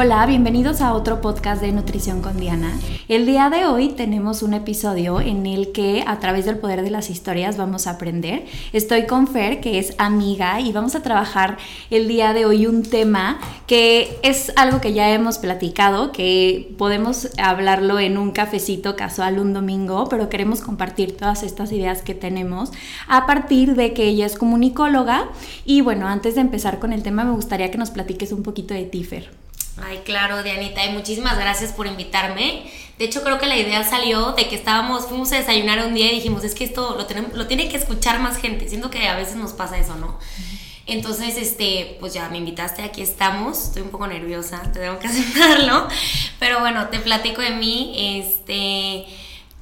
Hola, bienvenidos a otro podcast de Nutrición con Diana. El día de hoy tenemos un episodio en el que a través del poder de las historias vamos a aprender. Estoy con Fer, que es amiga, y vamos a trabajar el día de hoy un tema que es algo que ya hemos platicado, que podemos hablarlo en un cafecito casual un domingo, pero queremos compartir todas estas ideas que tenemos a partir de que ella es comunicóloga. Y bueno, antes de empezar con el tema, me gustaría que nos platiques un poquito de ti, Fer. Ay, claro, Dianita, y muchísimas gracias por invitarme. De hecho, creo que la idea salió de que estábamos, fuimos a desayunar un día y dijimos, es que esto lo, tenemos, lo tiene que escuchar más gente. Siento que a veces nos pasa eso, ¿no? Entonces, este, pues ya me invitaste, aquí estamos. Estoy un poco nerviosa, te tengo que aceptarlo. Pero bueno, te platico de mí. Este,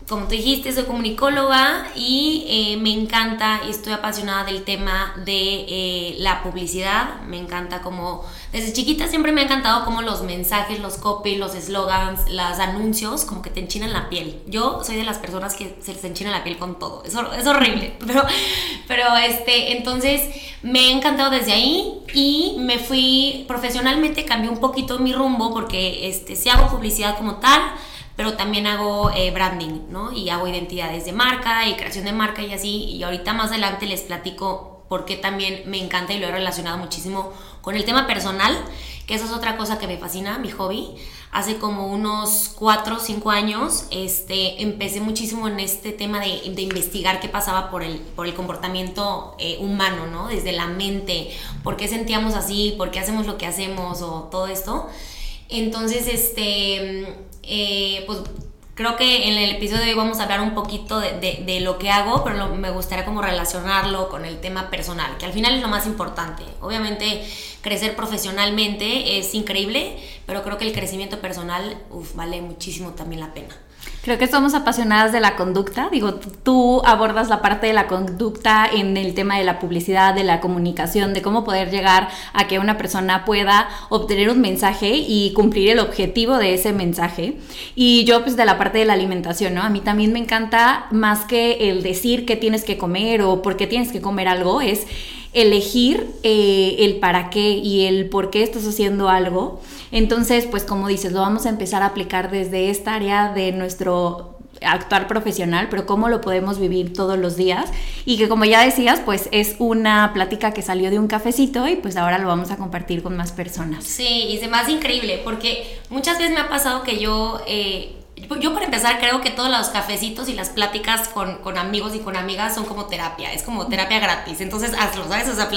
como tú dijiste, soy comunicóloga y eh, me encanta y estoy apasionada del tema de eh, la publicidad. Me encanta como desde chiquita siempre me ha encantado como los mensajes, los copy, los slogans, los anuncios, como que te enchinan la piel. Yo soy de las personas que se les enchina la piel con todo. Es, es horrible. Pero, pero este, entonces me ha encantado desde ahí y me fui profesionalmente, cambié un poquito mi rumbo porque este, sí hago publicidad como tal pero también hago eh, branding, ¿no? Y hago identidades de marca y creación de marca y así. Y ahorita más adelante les platico por qué también me encanta y lo he relacionado muchísimo con el tema personal, que esa es otra cosa que me fascina, mi hobby. Hace como unos 4 o 5 años este, empecé muchísimo en este tema de, investigar qué pasaba por el, por el comportamiento eh, humano, ¿no? Desde la mente, por qué sentíamos así, por qué hacemos lo que hacemos o todo esto. Entonces, este, eh, pues Creo que en el episodio de hoy vamos a hablar un poquito de, de, lo que hago, pero me gustaría como relacionarlo con el tema personal, que al final es lo más importante. Obviamente crecer profesionalmente es increíble, pero creo que el crecimiento personal uf, vale muchísimo también la pena. Creo que somos apasionadas de la conducta. Digo, tú abordas la parte de la conducta en el tema de la publicidad, de la comunicación, de cómo poder llegar a que una persona pueda obtener un mensaje y cumplir el objetivo de ese mensaje. Y yo, pues, de la parte de la alimentación, ¿no? A mí también me encanta más que el decir qué tienes que comer o por qué tienes que comer algo, es elegir eh, el para qué y el por qué estás haciendo algo. Entonces, pues como dices, lo vamos a empezar a aplicar desde esta área de nuestro actuar profesional, pero cómo lo podemos vivir todos los días y que como ya decías, pues es una plática que salió de un cafecito y pues ahora lo vamos a compartir con más personas. Sí, y se increíble porque muchas veces me ha pasado que yo eh, yo para empezar creo que todos los cafecitos y las pláticas con, con, amigos y con amigas son como terapia, es como terapia gratis, entonces hazlo, ¿sabes? O sea.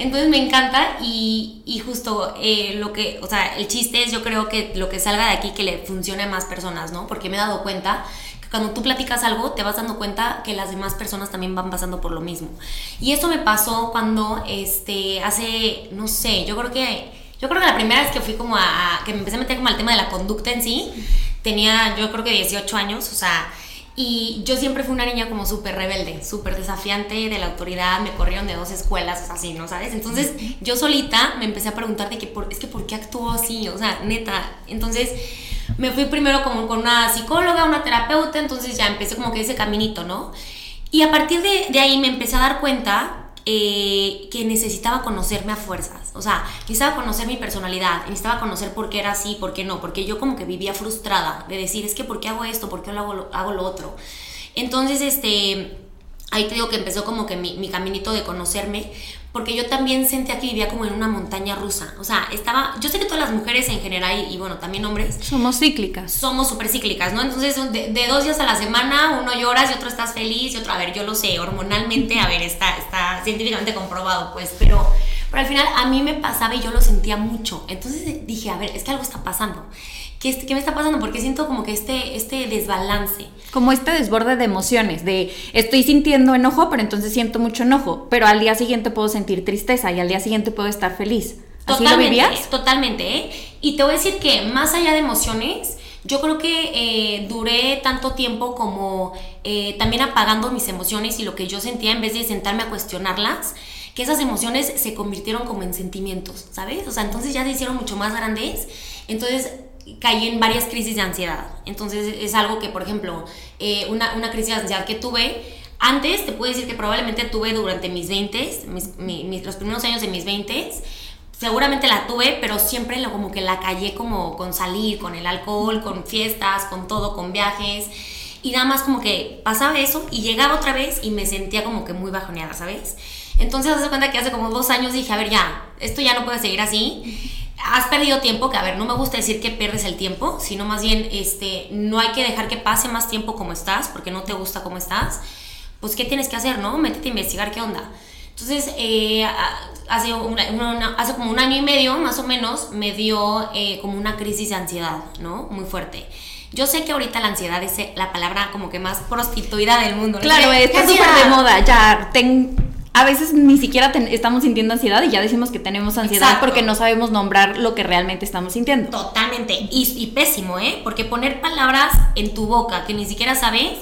Entonces me encanta y, y justo eh, lo que, o sea, el chiste es yo creo que lo que salga de aquí que le funcione a más personas, ¿no? Porque me he dado cuenta que cuando tú platicas algo te vas dando cuenta que las demás personas también van pasando por lo mismo. Y eso me pasó cuando, este, hace, no sé, yo creo que, yo creo que la primera vez que fui como a, que me empecé a meter como al tema de la conducta en sí, tenía yo creo que 18 años, o sea, y yo siempre fui una niña como súper rebelde, súper desafiante de la autoridad, me corrieron de dos escuelas, así, ¿no sabes? Entonces yo solita me empecé a preguntar de que, por, es que ¿por qué actúo así? O sea, neta. Entonces me fui primero como con una psicóloga, una terapeuta, entonces ya empecé como que ese caminito, ¿no? Y a partir de, de ahí me empecé a dar cuenta eh, que necesitaba conocerme a fuerzas. O sea, necesitaba conocer mi personalidad, necesitaba conocer por qué era así, por qué no, porque yo como que vivía frustrada de decir, es que ¿por qué hago esto? ¿Por qué hago, lo, otro? Entonces, este, ahí te digo que empezó como que mi caminito de conocerme, porque yo también sentía que vivía como en una montaña rusa. O sea, estaba, yo sé que todas las mujeres en general y, bueno, también hombres. Somos cíclicas. Somos súper cíclicas, ¿no? Entonces, de, dos días a la semana, uno lloras y otro estás feliz y otro, a ver, yo lo sé, hormonalmente, a ver, está, está científicamente comprobado, pues, pero, pero al final a mí me pasaba y yo lo sentía mucho. Entonces dije, a ver, es que algo está pasando. ¿Qué, ¿qué, me está pasando? Porque siento como que este, este desbalance. Como este desborde de emociones, de estoy sintiendo enojo, pero entonces siento mucho enojo, pero al día siguiente puedo sentir tristeza y al día siguiente puedo estar feliz. ¿Así totalmente, lo vivías? Totalmente, ¿eh? Y te voy a decir que más allá de emociones, yo creo que eh, duré tanto tiempo como eh, también apagando mis emociones y lo que yo sentía en vez de sentarme a cuestionarlas, que esas emociones se convirtieron como en sentimientos, ¿sabes? O sea, entonces ya se hicieron mucho más grandes, entonces caí en varias crisis de ansiedad. Entonces es algo que, por ejemplo, eh, una, una crisis de ansiedad que tuve, antes te puedo decir que probablemente tuve durante mis 20, mis, mis, los primeros años de mis 20, seguramente la tuve, pero siempre lo, como que la callé como con salir, con el alcohol, con fiestas, con todo, con viajes. Y nada más como que pasaba eso y llegaba otra vez y me sentía como que muy bajoneada, ¿sabes? Entonces, hace cuenta que hace como dos años dije, a ver, ya, esto ya no puede seguir así. Has perdido tiempo, que a ver, no me gusta decir que pierdes el tiempo, sino más bien, este, no hay que dejar que pase más tiempo como estás, porque no te gusta como estás. Pues, ¿qué tienes que hacer, no? Métete a investigar qué onda. Entonces, eh, hace, una, una, hace como un año y medio, más o menos, me dio eh, como una crisis de ansiedad, ¿no? Muy fuerte. Yo sé que ahorita la ansiedad es la palabra como que más prostituida del mundo. Claro, está súper de moda. Ya, ten, a veces ni siquiera ten, estamos sintiendo ansiedad y ya decimos que tenemos ansiedad Exacto. porque no sabemos nombrar lo que realmente estamos sintiendo. Totalmente. Y, y pésimo, ¿eh? Porque poner palabras en tu boca que ni siquiera sabes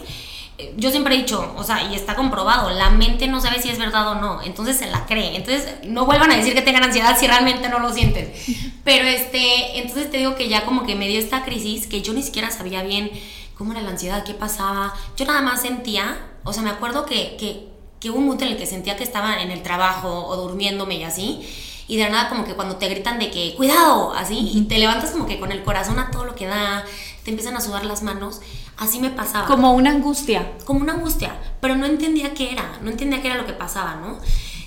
yo siempre he dicho, o sea, y está comprobado, la mente no sabe si es verdad o no, entonces se la cree. Entonces, no vuelvan a decir que tengan ansiedad si realmente no lo sienten. Pero este, entonces te digo que ya como que me dio esta crisis que yo ni siquiera sabía bien cómo era la ansiedad, qué pasaba. Yo nada más sentía, o sea, me acuerdo que, que, que hubo un momento en el que sentía que estaba en el trabajo o durmiéndome y así. Y de nada como que cuando te gritan de que, cuidado, así, y te levantas como que con el corazón a todo lo que da, te empiezan a sudar las manos Así me pasaba. Como una angustia. Como una angustia, pero no entendía qué era, no entendía qué era lo que pasaba, ¿no?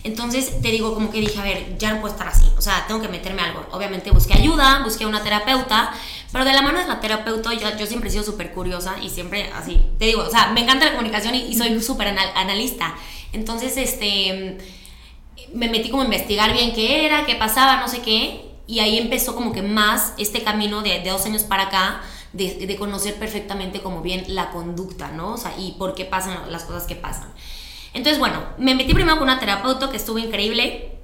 Entonces te digo como que dije, a ver, ya no puedo estar así, o sea, tengo que meterme algo. Obviamente busqué ayuda, busqué una terapeuta, pero de la mano de la terapeuta yo, yo siempre he sido súper curiosa y siempre así, te digo, o sea, me encanta la comunicación y, y soy súper anal, analista. Entonces, este, me metí como a investigar bien qué era, qué pasaba, no sé qué, y ahí empezó como que más este camino de, de dos años para acá de, conocer perfectamente como bien la conducta, ¿no? O sea, y por qué pasan las cosas que pasan. Entonces, bueno, me metí primero con una terapeuta que estuvo increíble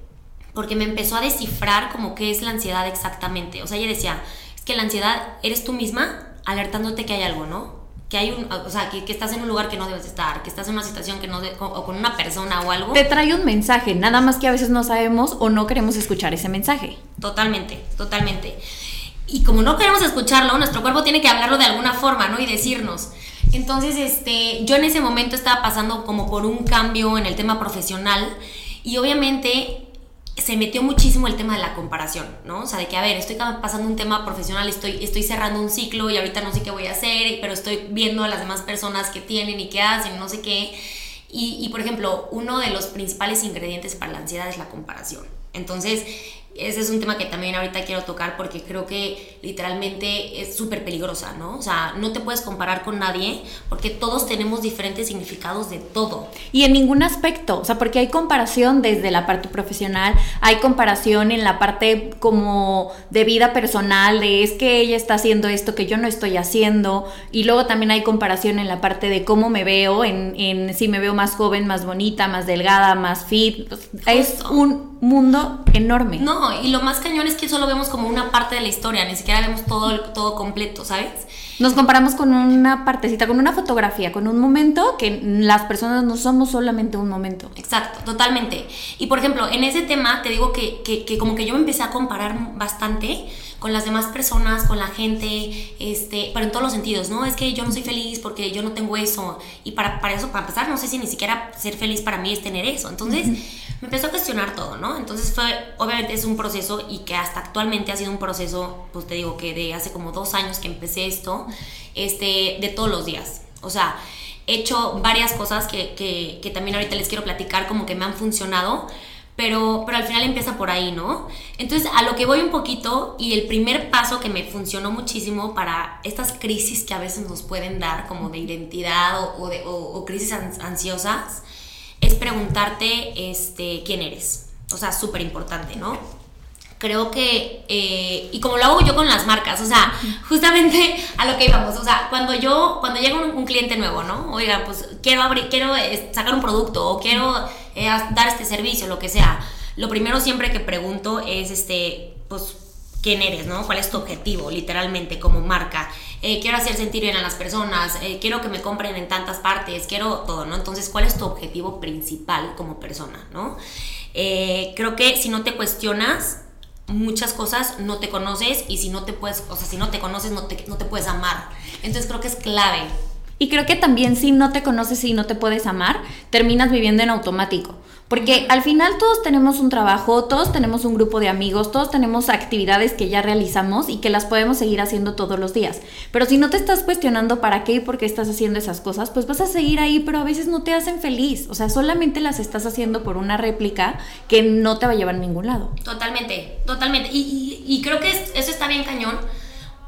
porque me empezó a descifrar como qué es la ansiedad exactamente. O sea, ella decía, es que la ansiedad eres tú misma alertándote que hay algo, ¿no? Que hay un, o sea, que, que, estás en un lugar que no debes estar, que estás en una situación que no, de, o con una persona o algo. Te trae un mensaje, nada más que a veces no sabemos o no queremos escuchar ese mensaje. Totalmente, totalmente. Y como no queremos escucharlo, nuestro cuerpo tiene que hablarlo de alguna forma, ¿no? Y decirnos. Entonces, este, yo en ese momento estaba pasando como por un cambio en el tema profesional y obviamente se metió muchísimo el tema de la comparación, ¿no? O sea, de que, a ver, estoy pasando un tema profesional, estoy, estoy cerrando un ciclo y ahorita no sé qué voy a hacer, pero estoy viendo a las demás personas que tienen y qué hacen, no sé qué. Y, y por ejemplo, uno de los principales ingredientes para la ansiedad es la comparación. Entonces, ese es un tema que también ahorita quiero tocar porque creo que literalmente es súper peligrosa, ¿no? O sea, no te puedes comparar con nadie porque todos tenemos diferentes significados de todo. Y en ningún aspecto, o sea, porque hay comparación desde la parte profesional, hay comparación en la parte como de vida personal, de es que ella está haciendo esto que yo no estoy haciendo, y luego también hay comparación en la parte de cómo me veo, en, en si me veo más joven, más bonita, más delgada, más fit, es un mundo enorme. No, y lo más cañón es que solo vemos como una parte de la historia, ni siquiera vemos todo, todo completo, ¿sabes? Nos comparamos con una partecita, con una fotografía, con un momento que las personas no somos solamente un momento. Exacto, totalmente. Y por ejemplo, en ese tema te digo que, que, que como que yo me empecé a comparar bastante con las demás personas, con la gente, este, pero en todos los sentidos, ¿no? Es que yo no soy feliz porque yo no tengo eso. Y para, para eso, para empezar, no sé si ni siquiera ser feliz para mí es tener eso. Entonces, me empezó a cuestionar todo, ¿no? Entonces fue, obviamente es un proceso y que hasta actualmente ha sido un proceso, pues te digo que de hace como dos años que empecé esto, este, de todos los días. O sea, he hecho varias cosas que, que, que también ahorita les quiero platicar como que me han funcionado pero, pero al final empieza por ahí, ¿no? Entonces, a lo que voy un poquito, y el primer paso que me funcionó muchísimo para estas crisis que a veces nos pueden dar, como de identidad o, o de, o, o crisis ansiosas, es preguntarte este, quién eres. O sea, súper importante, ¿no? creo que, eh, y como lo hago yo con las marcas, o sea, justamente a lo que íbamos, o sea, cuando yo, cuando llega un, cliente nuevo, ¿no? Oiga, pues quiero abrir, quiero eh, sacar un producto o quiero eh, dar este servicio, lo que sea, lo primero siempre que pregunto es, este, pues, quién eres, ¿no? ¿Cuál es tu objetivo, literalmente, como marca? quiero hacer sentir bien a las personas, quiero que me compren en tantas partes, quiero todo, ¿no? Entonces, ¿cuál es tu objetivo principal como persona, ¿no? creo que si no te cuestionas, muchas cosas no te conoces y si no te puedes, o sea, si no te conoces no te, no te puedes amar. Entonces creo que es clave. Y creo que también si no te conoces y no te puedes amar, terminas viviendo en automático. Porque al final todos tenemos un trabajo, todos tenemos un grupo de amigos, todos tenemos actividades que ya realizamos y que las podemos seguir haciendo todos los días. Pero si no te estás cuestionando para qué y por qué estás haciendo esas cosas, pues vas a seguir ahí, pero a veces no te hacen feliz. O sea, solamente las estás haciendo por una réplica que no te va a llevar a ningún lado. Totalmente, totalmente. Y, creo que eso está bien cañón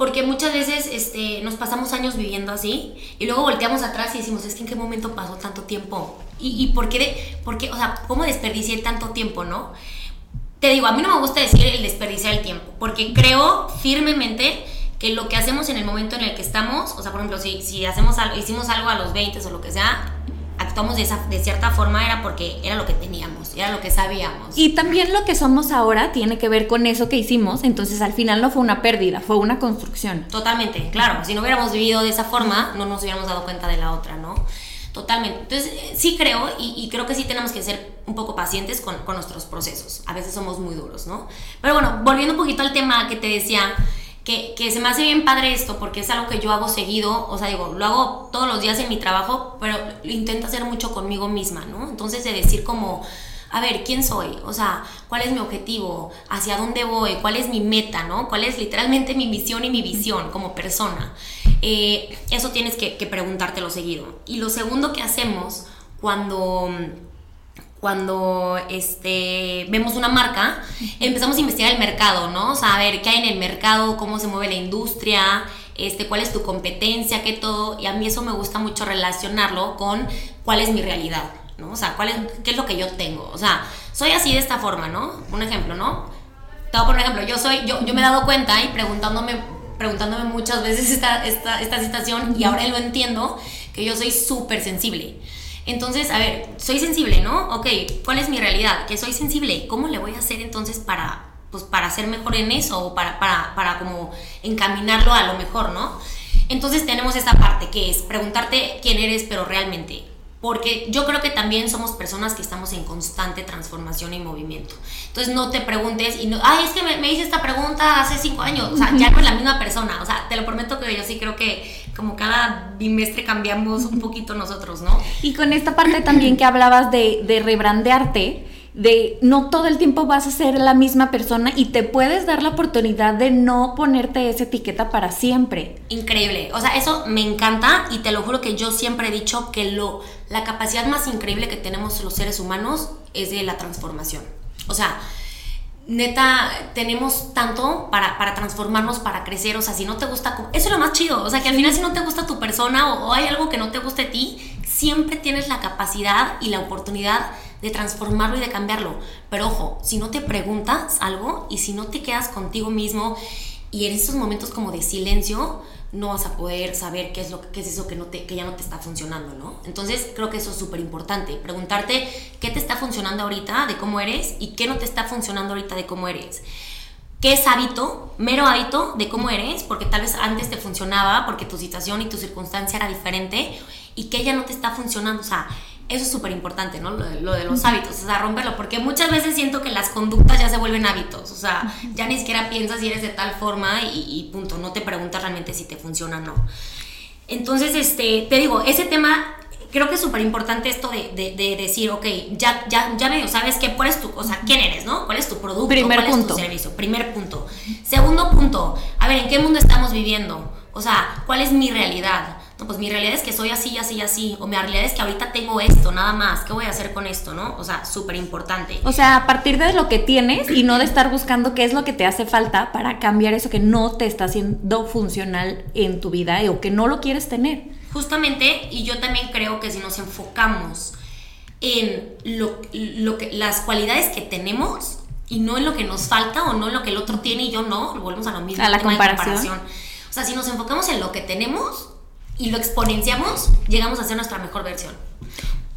porque muchas veces este, nos pasamos años viviendo así y luego volteamos atrás y decimos, es que en qué momento pasó tanto tiempo y, por, qué de, qué, o sea, cómo desperdicié tanto tiempo, ¿no? Te digo, a mí no me gusta decir el desperdiciar el tiempo, porque creo firmemente que lo que hacemos en el momento en el que estamos, o sea, por ejemplo, si, si hacemos algo, hicimos algo a los 20 o lo que sea, actuamos de, esa, de cierta forma era porque era lo que teníamos, era lo que sabíamos. Y también lo que somos ahora tiene que ver con eso que hicimos, entonces al final no fue una pérdida, fue una construcción. Totalmente, claro, si no hubiéramos vivido de esa forma, no nos hubiéramos dado cuenta de la otra, ¿no? Totalmente. Entonces, sí creo y, creo que sí tenemos que ser un poco pacientes con, con, nuestros procesos. A veces somos muy duros, ¿no? Pero bueno, volviendo un poquito al tema que te decía, que, que, se me hace bien padre esto porque es algo que yo hago seguido, o sea, digo, lo hago todos los días en mi trabajo, pero lo intento hacer mucho conmigo misma, ¿no? Entonces de decir como, a ver, ¿quién soy? O sea, ¿cuál es mi objetivo? ¿Hacia dónde voy? ¿Cuál es mi meta? ¿no? ¿Cuál es literalmente mi misión y mi visión como persona? Eh, eso tienes que, que preguntártelo seguido. Y lo segundo que hacemos cuando cuando este, vemos una marca, empezamos a investigar el mercado, ¿no? O sea, a ver qué hay en el mercado, cómo se mueve la industria, este, cuál es tu competencia, qué todo. Y a mí eso me gusta mucho relacionarlo con cuál es mi realidad, ¿no? O sea, cuál es, qué es lo que yo tengo. O sea, soy así de esta forma, ¿no? Un ejemplo, ¿no? Te voy a poner un ejemplo. Yo, soy, yo, yo me he dado cuenta y preguntándome, preguntándome muchas veces esta, esta, esta situación y ahora lo entiendo, que yo soy súper sensible. Entonces, a ver, soy sensible, ¿no? Ok, ¿cuál es mi realidad? Que soy sensible. ¿Cómo le voy a hacer entonces para, pues, para ser mejor en eso o para, para, para como encaminarlo a lo mejor, ¿no? Entonces tenemos esta parte que es preguntarte quién eres, pero realmente. Porque yo creo que también somos personas que estamos en constante transformación y movimiento. Entonces no te preguntes y no, ay, es que me, hice esta pregunta hace cinco años. O sea, ya no la misma persona. O sea, te lo prometo que yo sí creo que como cada bimestre cambiamos un poquito nosotros, ¿no? Y con esta parte también que hablabas de, de rebrandearte, de no todo el tiempo vas a ser la misma persona y te puedes dar la oportunidad de no ponerte esa etiqueta para siempre. Increíble, o sea, eso me encanta y te lo juro que yo siempre he dicho que lo, la capacidad más increíble que tenemos los seres humanos es de la transformación. O sea, neta, tenemos tanto para, para, transformarnos, para crecer, o sea, si no te gusta, eso es lo más chido, o sea, que al final si no te gusta tu persona o, o hay algo que no te guste a ti, siempre tienes la capacidad y la oportunidad de transformarlo y de cambiarlo. Pero ojo, si no te preguntas algo y si no te quedas contigo mismo y en esos momentos como de silencio, no vas a poder saber qué es, lo, qué es eso que, no te, que ya no te está funcionando, ¿no? Entonces creo que eso es súper importante, preguntarte qué te está funcionando ahorita de cómo eres y qué no te está funcionando ahorita de cómo eres. ¿Qué es hábito? Mero hábito de cómo eres, porque tal vez antes te funcionaba, porque tu situación y tu circunstancia era diferente, y que ya no te está funcionando. O sea, eso es súper importante, ¿no? Lo de, los hábitos, o sea, romperlo, porque muchas veces siento que las conductas ya se vuelven hábitos, o sea, ya ni siquiera piensas si eres de tal forma y, punto, no te preguntas realmente si te funciona o no. Entonces, este, te digo, ese tema creo que es súper importante esto de, decir, ok, ya, ya, ya medio sabes qué, cuál es tu, o sea, quién eres, ¿no? ¿Cuál es tu producto? Primer ¿Cuál punto. es tu servicio? Primer punto. Segundo punto, a ver, ¿en qué mundo estamos viviendo? O sea, ¿cuál es mi realidad? Pues mi realidad es que soy así, así, así, o mi realidad es que ahorita tengo esto, nada más, ¿qué voy a hacer con esto, no? O sea, súper importante. O sea, a partir de lo que tienes y no de estar buscando qué es lo que te hace falta para cambiar eso que no te está haciendo funcional en tu vida o que no lo quieres tener. Justamente, y yo también creo que si nos enfocamos en lo, lo que, las cualidades que tenemos, y no en lo que nos falta o no en lo que el otro tiene y yo no, volvemos a lo mismo. A la comparación. O sea, si nos enfocamos en lo que tenemos y lo exponenciamos, llegamos a ser nuestra mejor versión.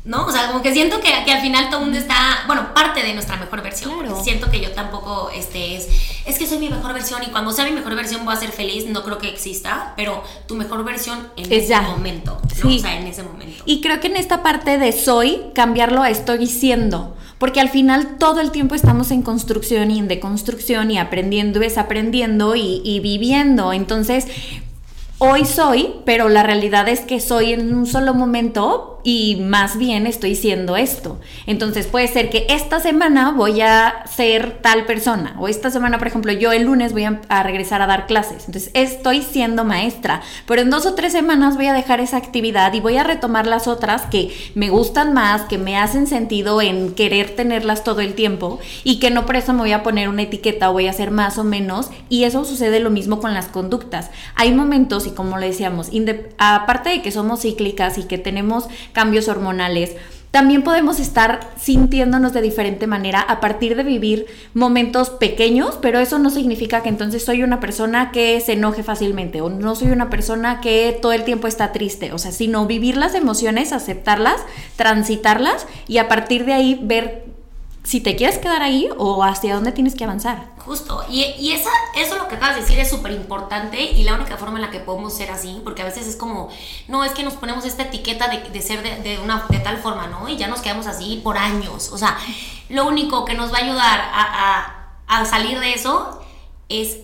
¿No? O sea, como que siento que, que al final todo el mundo está, bueno, parte de nuestra mejor versión. Claro. Siento que yo tampoco, este, es, es que soy mi mejor versión y cuando sea mi mejor versión voy a ser feliz, no creo que exista, pero tu mejor versión en Es ese ya. momento, ¿no? Sí. O sea, en ese momento. Y creo que en esta parte de soy, cambiarlo a estoy siendo. Porque al final todo el tiempo estamos en construcción y en deconstrucción y aprendiendo y desaprendiendo y, y viviendo. Entonces, hoy soy, pero la realidad es que soy en un solo momento y más bien estoy siendo esto. Entonces puede ser que esta semana voy a ser tal persona o esta semana, por ejemplo, yo el lunes voy a, regresar a dar clases. Entonces estoy siendo maestra, pero en dos o tres semanas voy a dejar esa actividad y voy a retomar las otras que me gustan más, que me hacen sentido en querer tenerlas todo el tiempo y que no por eso me voy a poner una etiqueta o voy a hacer más o menos. Y eso sucede lo mismo con las conductas. Hay momentos, y como le decíamos, aparte de que somos cíclicas y que tenemos cambios hormonales, también podemos estar sintiéndonos de diferente manera a partir de vivir momentos pequeños, pero eso no significa que entonces soy una persona que se enoje fácilmente o no soy una persona que todo el tiempo está triste, o sea, sino vivir las emociones, aceptarlas, transitarlas y a partir de ahí ver si te quieres quedar ahí o hacia dónde tienes que avanzar. Justo, y, y esa, eso lo que acabas de decir es súper importante y la única forma en la que podemos ser así, porque a veces es como, no, es que nos ponemos esta etiqueta de, de ser de, una, de tal forma, ¿no? Y ya nos quedamos así por años. O sea, lo único que nos va a ayudar a, a- a salir de eso es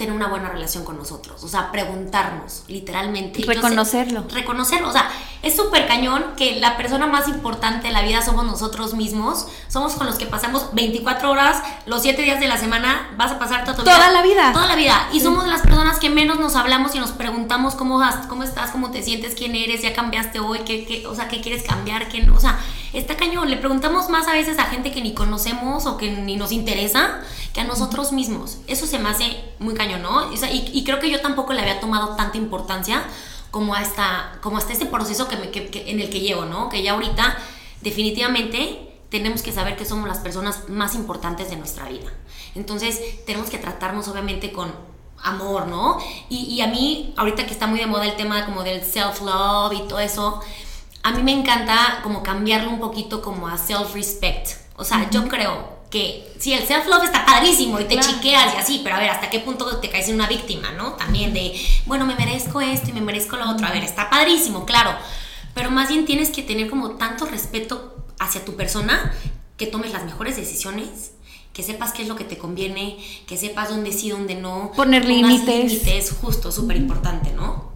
tener una buena relación con nosotros, o sea, preguntarnos, literalmente. Yo sé- Reconocerlo. reconocerlo. O sea, es súper cañón que la persona más importante de la vida somos nosotros mismos. Somos con los que pasamos 24 horas, los 7 días de la semana, vas a pasar toda Toda la vida. Toda la vida. Y somos las personas que menos nos hablamos y nos preguntamos cómo, cómo estás, cómo te sientes, quién eres, ya cambiaste hoy, qué, qué- o sea, qué quieres cambiar, qué no. O sea, está cañón. Le preguntamos más a veces a gente que ni conocemos o que ni nos interesa que a nosotros mismos. Eso se me hace muy cañón, ¿no? O sea, y, y creo que yo tampoco le había tomado tanta importancia como hasta, como hasta este proceso que me, que- que- en el que llevo, ¿no? Que ya ahorita definitivamente tenemos que saber que somos las personas más importantes de nuestra vida. Entonces tenemos que tratarnos obviamente con amor, ¿no? Y, y a mí, ahorita que está muy de moda el tema como del self-love y todo eso, a mí me encanta como cambiarlo un poquito como a self-respect. O sea, yo creo que sí, el self-love está padrísimo y te Claro. chiqueas y así, pero a ver, ¿hasta qué punto te caes en una víctima, no? También de, bueno, me merezco esto y me merezco lo otro. A ver, está padrísimo, claro. Pero más bien tienes que tener como tanto respeto hacia tu persona que tomes las mejores decisiones, que sepas qué es lo que te conviene, que sepas dónde sí, dónde no. Poner límites. límites, justo, súper importante, ¿no?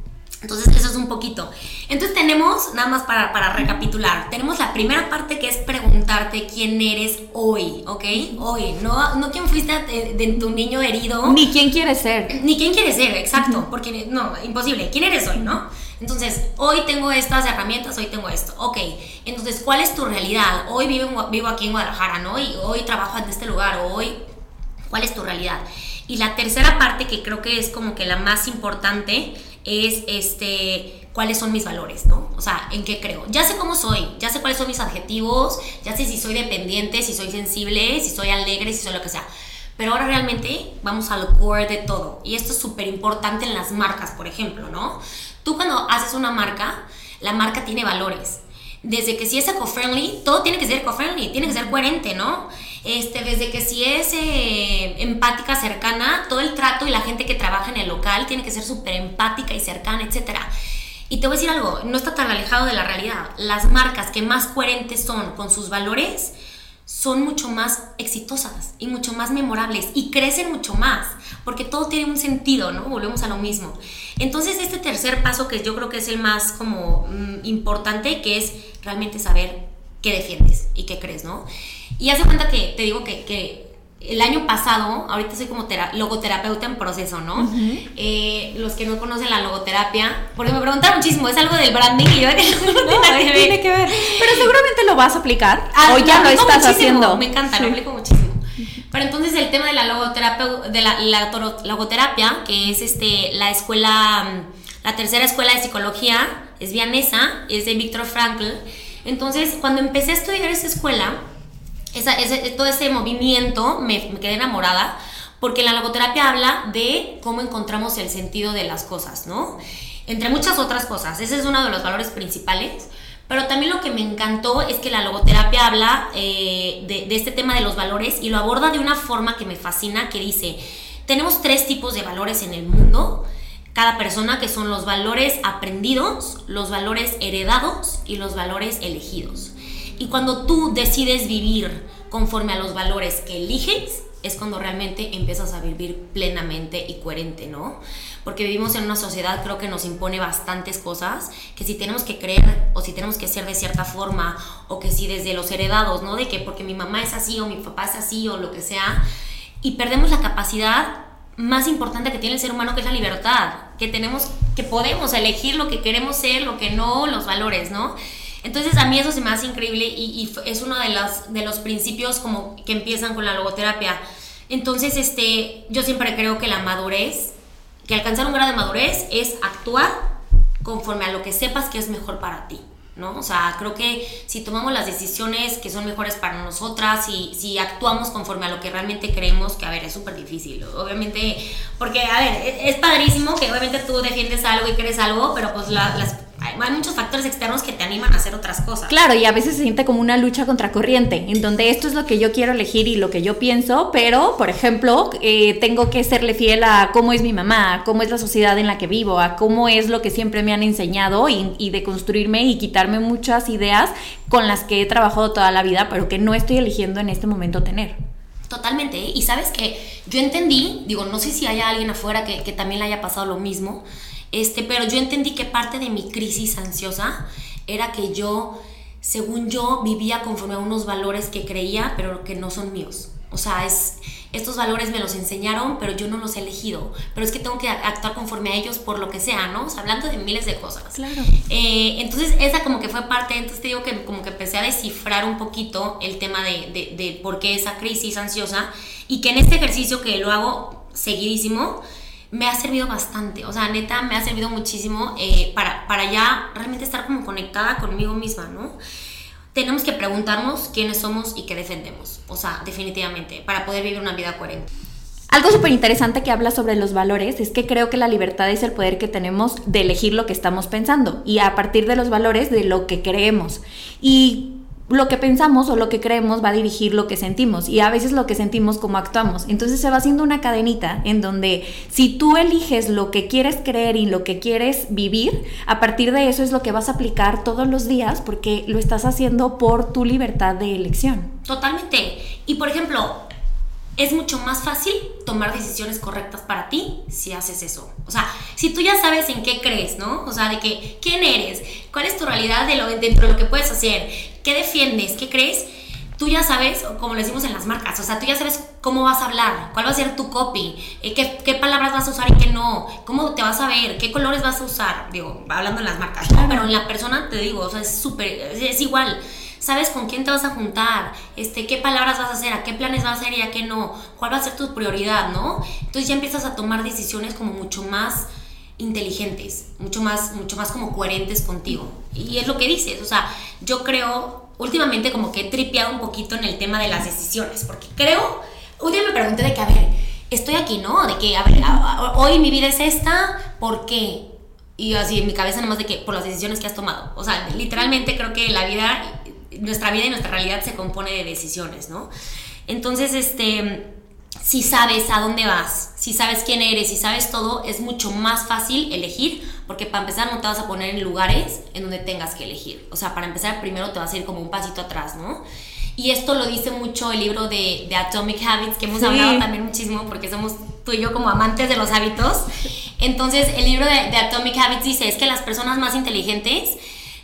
Entonces, eso es un poquito. Entonces, tenemos, nada más para, para recapitular, tenemos la primera parte que es preguntarte quién eres hoy, ¿ok? Hoy, no, no quién fuiste de, de tu niño herido. Ni quién quiere ser. Ni quién quieres ser, exacto, porque no, imposible. ¿Quién eres hoy, no? Entonces, hoy tengo estas herramientas, hoy tengo esto. Ok, entonces, ¿cuál es tu realidad? Hoy vivo, vivo aquí en Guadalajara, ¿no? Y hoy trabajo en este lugar, hoy, ¿cuál es tu realidad? Y la tercera parte, que creo que es como que la más importante, es este, cuáles son mis valores, ¿no? O sea, en qué creo. Ya sé cómo soy, ya sé cuáles son mis adjetivos, ya sé si soy dependiente, si soy sensible, si soy alegre, si soy lo que sea. Pero ahora realmente vamos al core de todo. Y esto es súper importante en las marcas, por ejemplo, ¿no? Tú cuando haces una marca, la marca tiene valores. Desde que si es eco-friendly, todo tiene que ser eco-friendly, tiene que ser coherente, ¿no? Este, desde que si es eh, empática, cercana, todo el trato y la gente que trabaja en el local tiene que ser súper empática y cercana, etc. Y te voy a decir algo, no está tan alejado de la realidad. Las marcas que más coherentes son con sus valores son mucho más exitosas y mucho más memorables y crecen mucho más, porque todo tiene un sentido, ¿no? Volvemos a lo mismo. Entonces, este tercer paso que yo creo que es el más como mm, importante, que es realmente saber qué defiendes y qué crees, ¿no? Y hace cuenta que te digo que, que el año pasado, ahorita soy como tera- logoterapeuta en proceso, ¿no? Eh, los que no conocen la logoterapia, porque me preguntan muchísimo, es algo del branding y yo de que no, tiene No, nada que tiene que ver. Pero seguramente lo vas a aplicar. Ah, o ya lo aplico estás muchísimo, haciendo. Me encanta, lo Sí. aplico muchísimo. Pero entonces el tema de la logoterapia, de la, la logoterapia, que es este, la escuela, mm, la tercera escuela de psicología, es vianesa, es de Víctor Frankl. Entonces, cuando empecé a estudiar esa escuela, esa, ese, todo ese movimiento me, me quedé enamorada porque la logoterapia habla de cómo encontramos el sentido de las cosas, ¿no? Entre muchas otras cosas. Ese es uno de los valores principales. Pero también lo que me encantó es que la logoterapia habla eh, de, de, este tema de los valores y lo aborda de una forma que me fascina, que dice, tenemos tres tipos de valores en el mundo, cada persona, que son los valores aprendidos, los valores heredados y los valores elegidos. Y cuando tú decides vivir conforme a los valores que eliges, es cuando realmente empiezas a vivir plenamente y coherente, ¿no? Porque vivimos en una sociedad, creo que nos impone bastantes cosas, que si tenemos que creer o si tenemos que ser de cierta forma, o que si desde los heredados, ¿no? De que porque mi mamá es así o mi papá es así o lo que sea, y perdemos la capacidad más importante que tiene el ser humano, que es la libertad, que tenemos, que podemos elegir lo que queremos ser, lo que no, los valores, ¿no? Entonces a mí eso se me hace increíble y, es uno de, las, de los principios como que empiezan con la logoterapia. Entonces, este, yo siempre creo que la madurez, que alcanzar un grado de madurez es actuar conforme a lo que sepas que es mejor para ti. ¿No? O sea, creo que si tomamos las decisiones que son mejores para nosotras y si actuamos conforme a lo que realmente creemos, que a ver, es súper difícil, obviamente, porque a ver, es, padrísimo que obviamente tú defiendes algo y crees algo, pero pues las hay muchos factores externos que te animan a hacer otras cosas. Claro, y a veces se siente como una lucha contracorriente, en donde esto es lo que yo quiero elegir y lo que yo pienso, pero, por ejemplo, eh, tengo que serle fiel a cómo es mi mamá, a cómo es la sociedad en la que vivo, a cómo es lo que siempre me han enseñado y, y de construirme y quitarme muchas ideas con las que he trabajado toda la vida, pero que no estoy eligiendo en este momento tener. Totalmente, ¿eh? y sabes que yo entendí, digo, no sé si haya alguien afuera que, que también le haya pasado lo mismo, este, pero yo entendí que parte de mi crisis ansiosa era que yo, según yo, vivía conforme a unos valores que creía, pero que no son míos. O sea, es, estos valores me los enseñaron, pero yo no los he elegido. Pero es que tengo que actuar conforme a ellos por lo que sea, ¿no? O sea, hablando de miles de cosas. Claro. Eh, entonces, esa como que fue parte, entonces te digo que como que empecé a descifrar un poquito el tema de, de, de por qué esa crisis ansiosa y que en este ejercicio que lo hago seguidísimo, me ha servido bastante, o sea, neta, me ha servido muchísimo eh, para, para ya realmente estar como conectada conmigo misma, ¿no? Tenemos que preguntarnos quiénes somos y qué defendemos, o sea, definitivamente, para poder vivir una vida coherente. Algo súper interesante que habla sobre los valores es que creo que la libertad es el poder que tenemos de elegir lo que estamos pensando y a partir de los valores de lo que creemos. Y lo que pensamos o lo que creemos va a dirigir lo que sentimos y a veces lo que sentimos como actuamos. Entonces se va haciendo una cadenita en donde si tú eliges lo que quieres creer y lo que quieres vivir, a partir de eso es lo que vas a aplicar todos los días porque lo estás haciendo por tu libertad de elección. Totalmente. Y por ejemplo, es mucho más fácil tomar decisiones correctas para ti si haces eso. O sea, si tú ya sabes en qué crees, ¿no? O sea, de que quién eres, cuál es tu realidad de lo, dentro de lo que puedes hacer, qué defiendes, qué crees, tú ya sabes, como lo decimos en las marcas, o sea, tú ya sabes cómo vas a hablar, cuál va a ser tu copy, eh, qué, qué, palabras vas a usar y qué no, cómo te vas a ver, qué colores vas a usar, digo, hablando en las marcas, pero en la persona te digo, o sea, es súper, es igual sabes con quién te vas a juntar, este, qué palabras vas a hacer, a qué planes vas a hacer y a qué no, cuál va a ser tu prioridad, ¿no? Entonces ya empiezas a tomar decisiones como mucho más inteligentes, mucho más, mucho más como coherentes contigo. Y es lo que dices, o sea, yo creo, últimamente como que he tripeado un poquito en el tema de las decisiones, porque creo, un día me pregunté de que, a ver, estoy aquí, ¿no? De que, a ver, hoy mi vida es esta, ¿por qué? Y así en mi cabeza nada más de que por las decisiones que has tomado. O sea, literalmente creo que la vida nuestra vida y nuestra realidad se compone de decisiones, ¿no? Entonces, este, si sabes a dónde vas, si sabes quién eres, si sabes todo, es mucho más fácil elegir, porque para empezar no te vas a poner en lugares en donde tengas que elegir. O sea, para empezar primero te vas a ir como un pasito atrás, ¿no? Y esto lo dice mucho el libro de, de Atomic Habits, que hemos hablado también muchísimo porque somos tú y yo como amantes de los hábitos. Entonces, el libro de, de Atomic Habits dice, es que las personas más inteligentes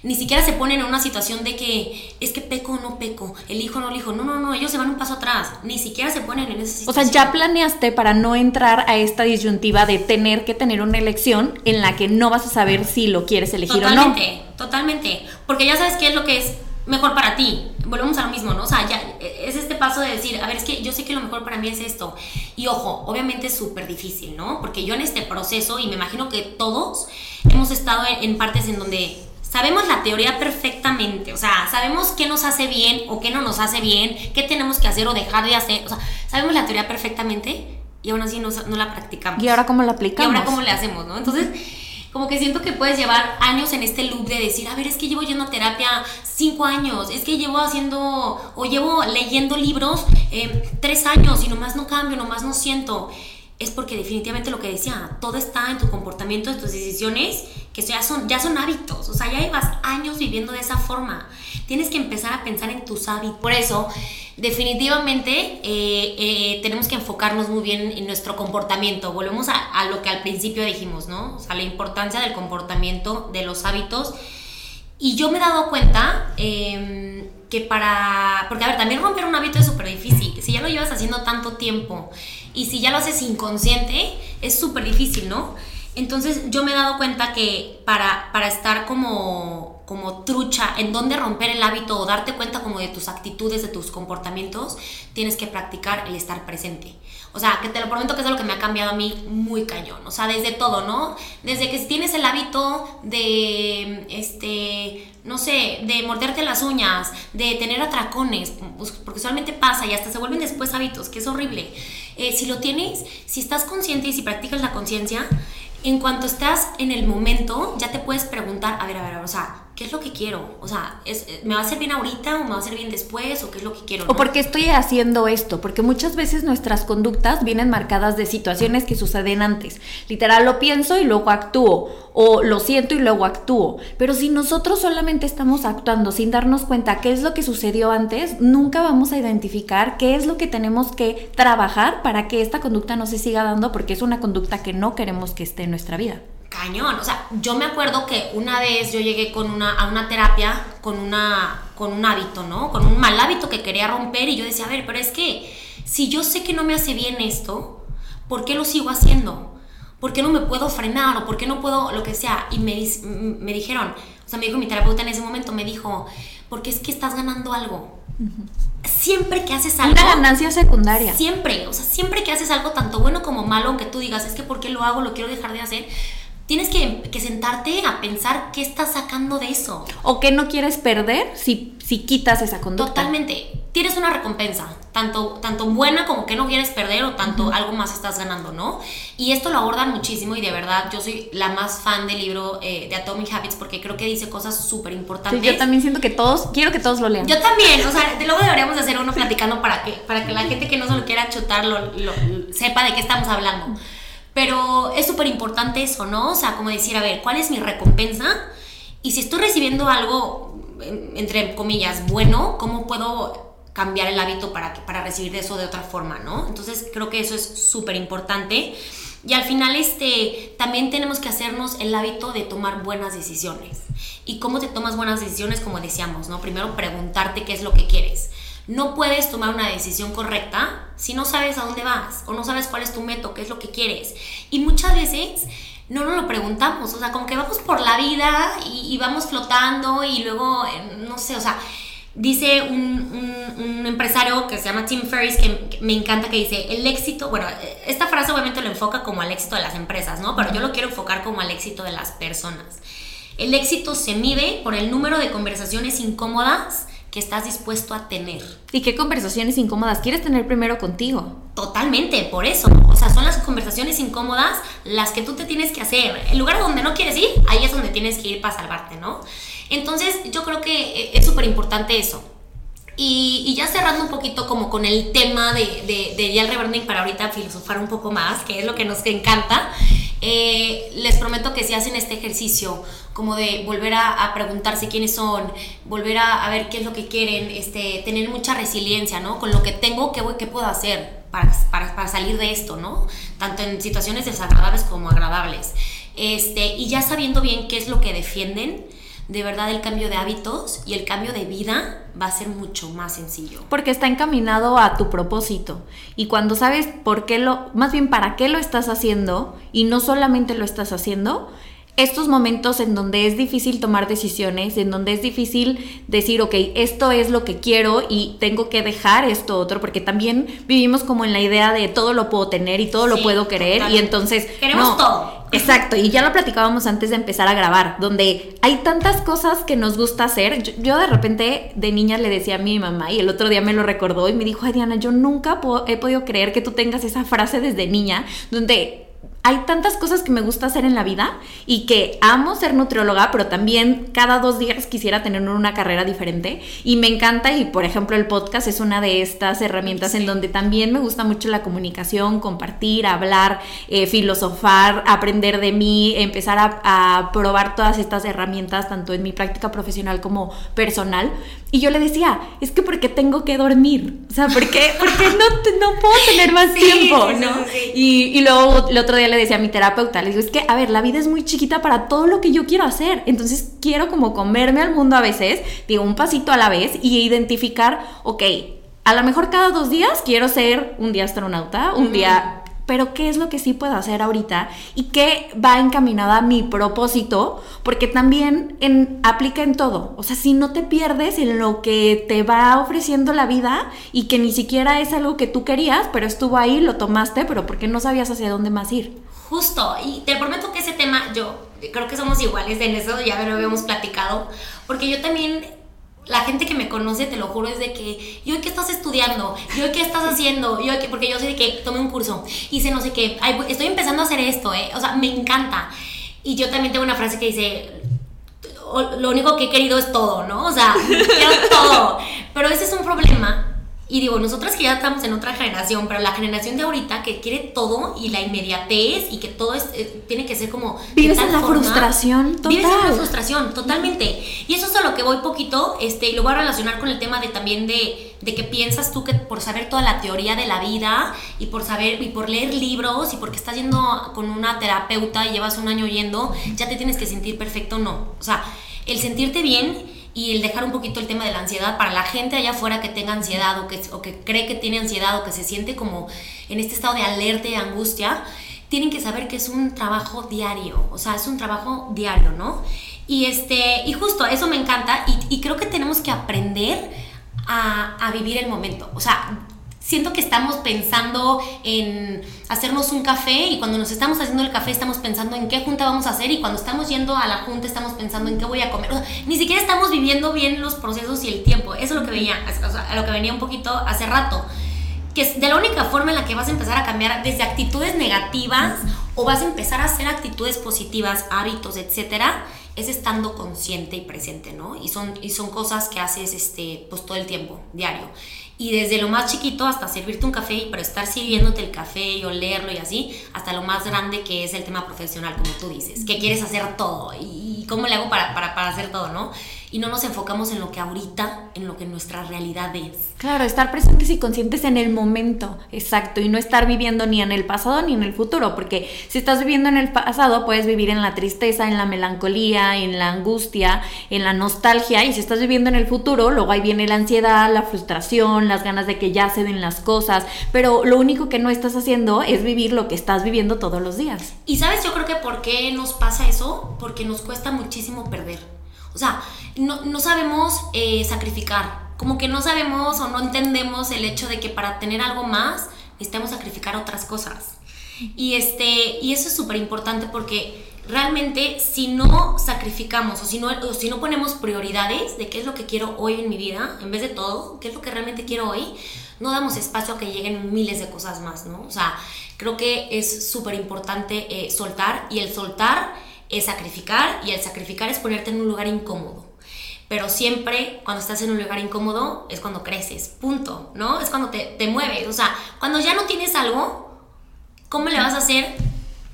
ni siquiera se ponen en una situación de que es que peco o no peco, elijo o no elijo. No, no, no, ellos se van un paso atrás. Ni siquiera se ponen en esa situación. O sea, ya planeaste para no entrar a esta disyuntiva de tener que tener una elección en la que no vas a saber si lo quieres elegir o no. Totalmente, totalmente. Porque ya sabes qué es lo que es mejor para ti. Volvemos a lo mismo, ¿no? O sea, ya es este paso de decir, a ver, es que yo sé que lo mejor para mí es esto. Y ojo, obviamente es súper difícil, ¿no? Porque yo en este proceso, y me imagino que todos hemos estado en partes en donde sabemos la teoría perfectamente, o sea, sabemos qué nos hace bien o qué no nos hace bien, qué tenemos que hacer o dejar de hacer, o sea, sabemos la teoría perfectamente y aún así no, no la practicamos. ¿Y ahora cómo la aplicamos? Y ahora cómo le hacemos, ¿no? Entonces, como que siento que puedes llevar años en este loop de decir, a ver, es que llevo yendo a terapia cinco años, es que llevo haciendo o llevo leyendo libros eh, tres años y nomás no cambio, nomás no siento es porque definitivamente lo que decía, todo está en tu comportamiento, en tus decisiones, que ya son, ya son hábitos, o sea, ya llevas años viviendo de esa forma. Tienes que empezar a pensar en tus hábitos. Por eso, definitivamente eh, eh, tenemos que enfocarnos muy bien en nuestro comportamiento. Volvemos a, lo que al principio dijimos, ¿no? O sea, la importancia del comportamiento, de los hábitos. Y yo me he dado cuenta em, que para... Porque, a ver, también romper un hábito es súper difícil. Si ya lo llevas haciendo tanto tiempo y si ya lo haces inconsciente, es súper difícil, ¿no? Entonces yo me he dado cuenta que para, para estar como, como trucha en dónde romper el hábito o darte cuenta como de tus actitudes, de tus comportamientos, tienes que practicar el estar presente. O sea, que te lo prometo que es algo que me ha cambiado a mí muy cañón. O sea, desde todo, ¿no? Desde que tienes el hábito de, este, no sé, de morderte las uñas, de tener atracones, pues, porque solamente pasa y hasta se vuelven después hábitos, que es horrible. Eh, si lo tienes, si estás consciente y si practicas la conciencia, en cuanto estás en el momento, ya te puedes preguntar, a ver, a ver, a ver, o sea, ¿qué es lo que quiero? O sea, ¿es, ¿me va a hacer bien ahorita o me va a hacer bien después o qué es lo que quiero? ¿no? O por qué estoy haciendo esto, porque muchas veces nuestras conductas vienen marcadas de situaciones que suceden antes. Literal, lo pienso y luego actúo, o lo siento y luego actúo. Pero si nosotros solamente estamos actuando sin darnos cuenta qué es lo que sucedió antes, nunca vamos a identificar qué es lo que tenemos que trabajar para que esta conducta no se siga dando, porque es una conducta que no queremos que esté en nuestra vida cañón. O sea, yo me acuerdo que una vez yo llegué con una, a una terapia con, una, con un hábito, ¿no? Con un mal hábito que quería romper y yo decía, a ver, pero es que si yo sé que no me hace bien esto, ¿por qué lo sigo haciendo? ¿Por qué no me puedo frenar o por qué no puedo lo que sea? Y me, me dijeron, o sea, me dijo mi terapeuta en ese momento, me dijo, porque es que estás ganando algo. Siempre que haces algo. Una ganancia secundaria. Siempre, o sea, siempre que haces algo tanto bueno como malo, aunque tú digas, es que ¿por qué lo hago? Lo quiero dejar de hacer tienes que, sentarte a pensar qué estás sacando de eso. O qué no quieres perder si, si quitas esa conducta. Totalmente. Tienes una recompensa, tanto, tanto buena como que no quieres perder o tanto algo más estás ganando, ¿no? Y esto lo abordan muchísimo y de verdad yo soy la más fan del libro eh, de Atomic Habits porque creo que dice cosas súper importantes. Sí, yo también siento que todos, quiero que todos lo lean. Yo también, o sea, de luego deberíamos hacer uno platicando para que, para que la gente que no se lo quiera chutar lo, sepa de qué estamos hablando. Pero es súper importante eso, ¿no? O sea, como decir, a ver, ¿cuál es mi recompensa? Y si estoy recibiendo algo, entre comillas, bueno, ¿cómo puedo cambiar el hábito para, para recibir eso de otra forma, ¿no? Entonces creo que eso es súper importante. Y al final este, también tenemos que hacernos el hábito de tomar buenas decisiones. ¿Y cómo te tomas buenas decisiones? Como decíamos, ¿no? Primero preguntarte qué es lo que quieres. No puedes tomar una decisión correcta si no sabes a dónde vas o no sabes cuál es tu método, qué es lo que quieres. Y muchas veces no nos lo preguntamos, o sea, como que vamos por la vida y, vamos flotando y luego, eh, no sé, o sea, dice un, un, empresario que se llama Tim Ferriss, que me encanta, que dice, el éxito, bueno, esta frase obviamente lo enfoca como al éxito de las empresas, ¿no? Pero yo lo quiero enfocar como al éxito de las personas. El éxito se mide por el número de conversaciones incómodas que estás dispuesto a tener. ¿Y qué conversaciones incómodas quieres tener primero contigo? Totalmente, por eso. O sea, son las conversaciones incómodas las que tú te tienes que hacer. El lugar donde no quieres ir, ahí es donde tienes que ir para salvarte, ¿no? Entonces, yo creo que eh, es súper importante eso. Y, ya cerrando un poquito como con el tema de, de, de ya el rebranding para ahorita filosofar un poco más, que es lo que nos encanta, eh, les prometo que si hacen este ejercicio como de volver a, preguntarse quiénes son, volver a, ver qué es lo que quieren, este, tener mucha resiliencia, ¿no? Con lo que tengo, ¿qué, qué puedo hacer para, para, para, salir de esto, ¿no? Tanto en situaciones desagradables como agradables. Este, y ya sabiendo bien qué es lo que defienden, de verdad el cambio de hábitos y el cambio de vida va a ser mucho más sencillo. Porque está encaminado a tu propósito. Y cuando sabes por qué lo, más bien para qué lo estás haciendo y no solamente lo estás haciendo, estos momentos en donde es difícil tomar decisiones, en donde es difícil decir, ok, esto es lo que quiero y tengo que dejar esto otro, porque también vivimos como en la idea de todo lo puedo tener y todo lo puedo querer y entonces... Queremos todo. Exacto, y ya lo platicábamos antes de empezar a grabar, donde hay tantas cosas que nos gusta hacer. Yo, de repente de niña le decía a mi mamá y el otro día me lo recordó y me dijo, ay Diana, yo nunca he podido creer que tú tengas esa frase desde niña, donde hay tantas cosas que me gusta hacer en la vida y que amo ser nutrióloga, pero también cada dos días quisiera tener una carrera diferente. Y me encanta y por ejemplo el podcast es una de estas herramientas en donde también me gusta mucho la comunicación, compartir, hablar, eh, filosofar, aprender de mí, empezar a, a probar todas estas herramientas tanto en mi práctica profesional como personal. Y yo le decía, es que porque tengo que dormir, o sea, ¿por qué, porque no, no puedo tener más tiempo, ¿no? y, y luego el otro día le decía a mi terapeuta, le digo, es que, a ver, la vida es muy chiquita para todo lo que yo quiero hacer. Entonces quiero como comerme al mundo a veces, digo, un pasito a la vez y identificar, ok, a lo mejor cada dos días quiero ser un día astronauta, un día pero qué es lo que sí puedo hacer ahorita y qué va encaminada a mi propósito, porque también en, aplica en todo. O sea, si no te pierdes en lo que te va ofreciendo la vida y que ni siquiera es algo que tú querías, pero estuvo ahí, lo tomaste, pero porque no sabías hacia dónde más ir. Justo, y te prometo que ese tema, yo creo que somos iguales en eso, ya lo habíamos platicado, porque yo también la gente que me conoce, te lo juro, es de que, ¿y hoy qué estás estudiando? ¿Y hoy qué estás haciendo? ¿Y hoy qué? Porque yo sé de que tomé un curso, hice no sé qué, estoy empezando a hacer esto, ¿eh? O sea, me encanta. Y yo también tengo una frase que dice, lo único que he querido es todo, ¿no? O sea, quiero todo. Pero ese es un problema y digo, nosotras que ya estamos en otra generación, pero la generación de ahorita que quiere todo y la inmediatez y que todo es, eh, tiene que ser como... Vives en la frustración total. Vives en la frustración, totalmente. Y eso es a lo que voy poquito, este, y lo voy a relacionar con el tema de también de, de que piensas tú que por saber toda la teoría de la vida y por saber y por leer libros y porque estás yendo con una terapeuta y llevas un año yendo, ya te tienes que sentir perfecto, no. O sea, el sentirte bien y el dejar un poquito el tema de la ansiedad para la gente allá afuera que tenga ansiedad o que, o que cree que tiene ansiedad o que se siente como en este estado de alerta y angustia, tienen que saber que es un trabajo diario, o sea, es un trabajo diario, ¿no? Y, este, y justo eso me encanta y, y creo que tenemos que aprender a, a, vivir el momento, o sea, siento que estamos pensando en hacernos un café y cuando nos estamos haciendo el café estamos pensando en qué junta vamos a hacer y cuando estamos yendo a la junta estamos pensando en qué voy a comer. ni siquiera estamos viviendo bien los procesos y el tiempo. Eso es lo que veía, o sea, lo que venía un poquito hace rato. Que es de la única forma en la que vas a empezar a cambiar desde actitudes negativas o vas a empezar a hacer actitudes positivas, hábitos, etcétera, es estando consciente y presente, ¿no? Y son, y son cosas que haces este, pues todo el tiempo, diario. Y desde lo más chiquito hasta servirte un café, pero estar sirviéndote el café y olerlo y así, hasta lo más grande que es el tema profesional, como tú dices, que quieres hacer todo y, cómo le hago para, para, para hacer todo, ¿no? Y no nos enfocamos en lo que ahorita, en lo que nuestra realidad es. Claro, estar presentes y conscientes en el momento, exacto, y no estar viviendo ni en el pasado ni en el futuro, porque si estás viviendo en el pasado puedes vivir en la tristeza, en la melancolía, en la angustia, en la nostalgia, y si estás viviendo en el futuro, luego ahí viene la ansiedad, la frustración, las ganas de que ya se den las cosas, pero lo único que no estás haciendo es vivir lo que estás viviendo todos los días. Y sabes, yo creo que por qué nos pasa eso, porque nos cuesta muchísimo perder. O sea, no, sabemos eh, sacrificar, como que no sabemos o no entendemos el hecho de que para tener algo más necesitamos sacrificar otras cosas. Y, este, y eso es súper importante porque realmente si no sacrificamos o si no, si no ponemos prioridades de qué es lo que quiero hoy en mi vida, en vez de todo, qué es lo que realmente quiero hoy, no damos espacio a que lleguen miles de cosas más, ¿no? O sea, creo que es súper importante eh, soltar y el soltar es sacrificar y el sacrificar es ponerte en un lugar incómodo. Pero siempre cuando estás en un lugar incómodo es cuando creces, punto, ¿no? Es cuando te, te mueves. O sea, cuando ya no tienes algo, ¿cómo le vas a hacer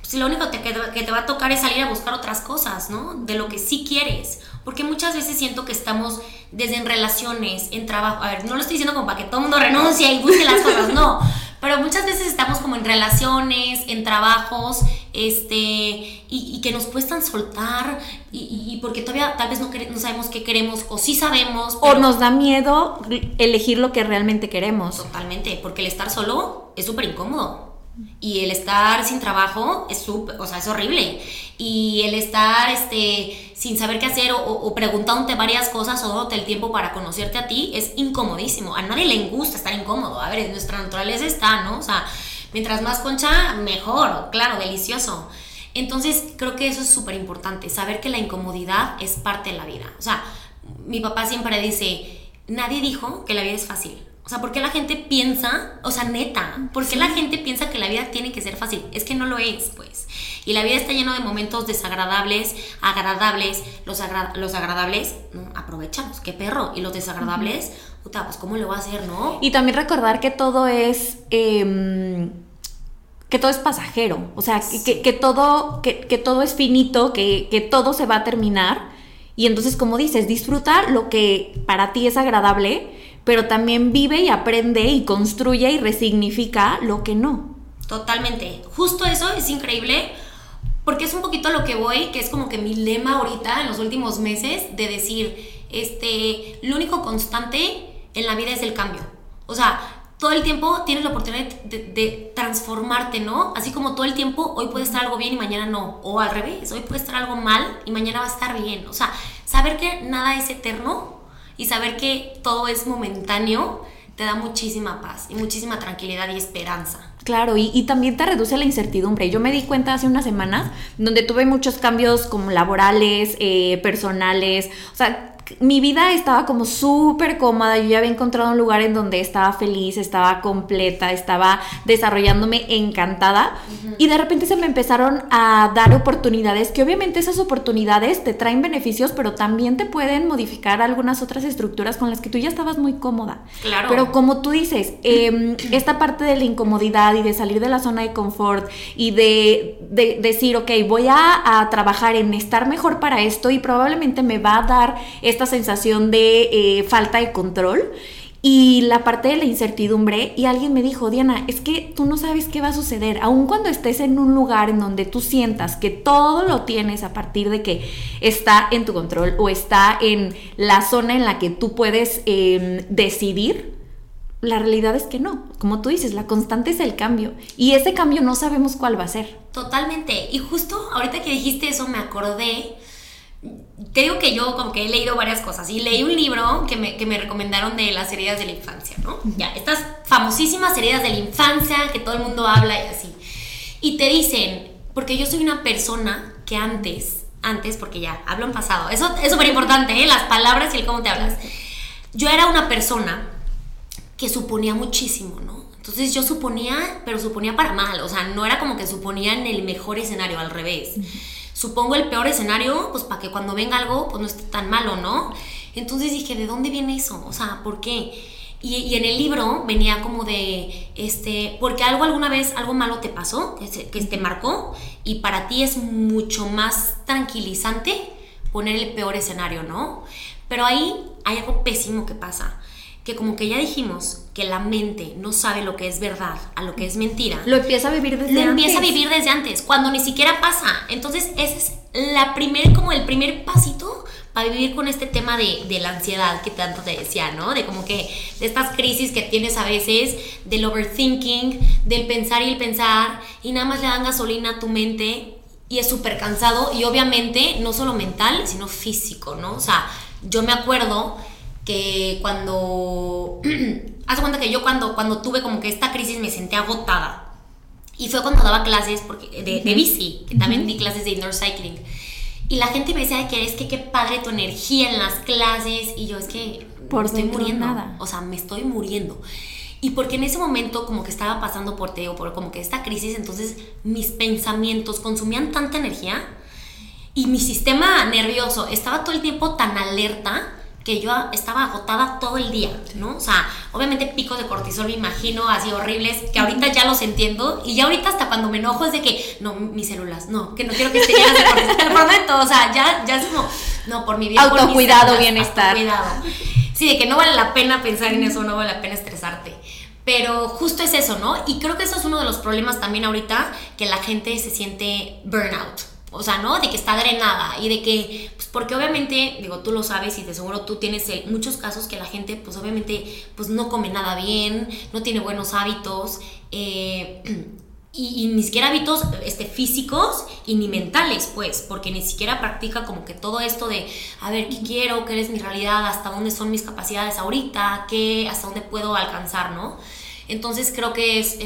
si lo único que, que te va a tocar es salir a buscar otras cosas, ¿no? De lo que sí quieres. Porque muchas veces siento que estamos desde en relaciones, en trabajo. A ver, no lo estoy diciendo como para que todo el mundo renuncie y busque las cosas, no. Pero muchas veces estamos como en relaciones, en trabajos, este, y, que nos cuestan soltar, y, porque todavía tal vez no, no, sabemos qué queremos, o sí sabemos. O nos da miedo elegir lo que realmente queremos. Totalmente, porque el estar solo es súper incómodo. Y el estar sin trabajo es súper, o sea, es horrible. Y el estar este, sin saber qué hacer o, preguntándote varias cosas o dándote el tiempo para conocerte a ti es incomodísimo. A nadie le gusta estar incómodo. A ver, nuestra naturaleza está, ¿no? O sea, mientras más concha, mejor, claro, delicioso. Entonces, creo que eso es súper importante, saber que la incomodidad es parte de la vida. O sea, mi papá siempre dice, nadie dijo que la vida es fácil. O sea, ¿por qué la gente piensa, o sea, neta, ¿por qué la gente piensa que la vida tiene que ser fácil? Es que no lo es, pues. Y la vida está llena de momentos desagradables, agradables. Los, los agradables, ¿no? aprovechamos, qué perro. Y los desagradables, puta, pues ¿cómo lo va a hacer, no? Y también recordar que todo es... Em, que todo es pasajero, o sea, que, todo, que, que, todo es finito, que, que todo se va a terminar. Y entonces, como dices, disfruta lo que para ti es agradable, pero también vive y aprende y construye y resignifica lo que no. Totalmente. Justo eso es increíble porque es un poquito lo que voy, que es como que mi lema ahorita en los últimos meses de decir, este, lo único constante en la vida es el cambio. O sea, todo el tiempo tienes la oportunidad de, de, transformarte, ¿no? Así como todo el tiempo hoy puede estar algo bien y mañana no. O al revés, hoy puede estar algo mal y mañana va a estar bien. O sea, saber que nada es eterno y saber que todo es momentáneo te da muchísima paz y muchísima tranquilidad y esperanza. Claro, y, y, también te reduce la incertidumbre. Yo me di cuenta hace unas semanas donde tuve muchos cambios como laborales, eh, personales, o sea, mi vida estaba como súper cómoda, yo ya había encontrado un lugar en donde estaba feliz, estaba completa, estaba desarrollándome encantada y de repente se me empezaron a dar oportunidades que obviamente esas oportunidades te traen beneficios, pero también te pueden modificar algunas otras estructuras con las que tú ya estabas muy cómoda. Claro. Pero como tú dices, em, esta parte de la incomodidad y de salir de la zona de confort y de, decir, ok, voy a, a trabajar en estar mejor para esto y probablemente me va a dar esta sensación de eh, falta de control y la parte de la incertidumbre y alguien me dijo, Diana, es que tú no sabes qué va a suceder, aun cuando estés en un lugar en donde tú sientas que todo lo tienes a partir de que está en tu control o está en la zona en la que tú puedes em, decidir, la realidad es que no. Como tú dices, la constante es el cambio. Y ese cambio no sabemos cuál va a ser. Totalmente. Y justo ahorita que dijiste eso me acordé te digo que yo como que he leído varias cosas y leí un libro que me, que me, recomendaron de las heridas de la infancia, ¿no? Ya, estas famosísimas heridas de la infancia que todo el mundo habla y así. Y te dicen, porque yo soy una persona que antes, antes, porque ya hablo en pasado, eso es súper importante, ¿eh? Las palabras y el cómo te hablas. Yo era una persona que suponía muchísimo, ¿no? Entonces yo suponía, pero suponía para mal, o sea, no era como que suponía en el mejor escenario, al revés supongo el peor escenario, pues para que cuando venga algo, pues no esté tan malo, ¿no? Entonces dije, ¿de dónde viene eso? O sea, ¿por qué? Y, en el libro venía como de, este, porque algo alguna vez, algo malo te pasó, que, que te marcó, y para ti es mucho más tranquilizante poner el peor escenario, ¿no? Pero ahí hay algo pésimo que pasa que como que ya dijimos que la mente no sabe lo que es verdad a lo que es mentira. Lo empieza a vivir desde lo antes. empieza a vivir desde antes, cuando ni siquiera pasa. Entonces, ese es la primer, como el primer pasito para vivir con este tema de, de, la ansiedad que tanto te decía, ¿no? De como que de estas crisis que tienes a veces, del overthinking, del pensar y el pensar, y nada más le dan gasolina a tu mente y es súper cansado y obviamente no solo mental, sino físico, ¿no? O sea, yo me acuerdo que cuando... Haz cuenta que yo cuando, cuando tuve como que esta crisis me senté agotada. Y fue cuando daba clases porque, de, de bici, que también di clases de indoor cycling. Y la gente me decía que es que qué padre tu energía en las clases. Y yo es que por me estoy muriendo. Nada. O sea, me estoy muriendo. Y porque en ese momento como que estaba pasando por, te por como que esta crisis, entonces mis pensamientos consumían tanta energía y mi sistema nervioso estaba todo el tiempo tan alerta que yo estaba agotada todo el día, ¿no? O sea, obviamente picos de cortisol me imagino así horribles, que ahorita ya los entiendo, y ya ahorita hasta cuando me enojo es de que, no, mis células, no, que no quiero que estén llenas de cortisol, te prometo, o sea, ya, ya es como, no, por mi vida. Autocuidado, bienestar. Autocuidado. Sí, de que no vale la pena pensar en eso, no vale la pena estresarte. Pero justo es eso, ¿no? Y creo que eso es uno de los problemas también ahorita, que la gente se siente burnout o sea, ¿no? De que está drenada y de que, pues porque obviamente, digo, tú lo sabes y de seguro tú tienes muchos casos que la gente, pues obviamente, pues no come nada bien, no tiene buenos hábitos. Eh, y, ni siquiera hábitos este, físicos y ni mentales, pues, porque ni siquiera practica como que todo esto de, a ver, ¿qué quiero? ¿Qué es mi realidad? ¿Hasta dónde son mis capacidades ahorita? ¿Qué? ¿Hasta dónde puedo alcanzar, no? Entonces creo que es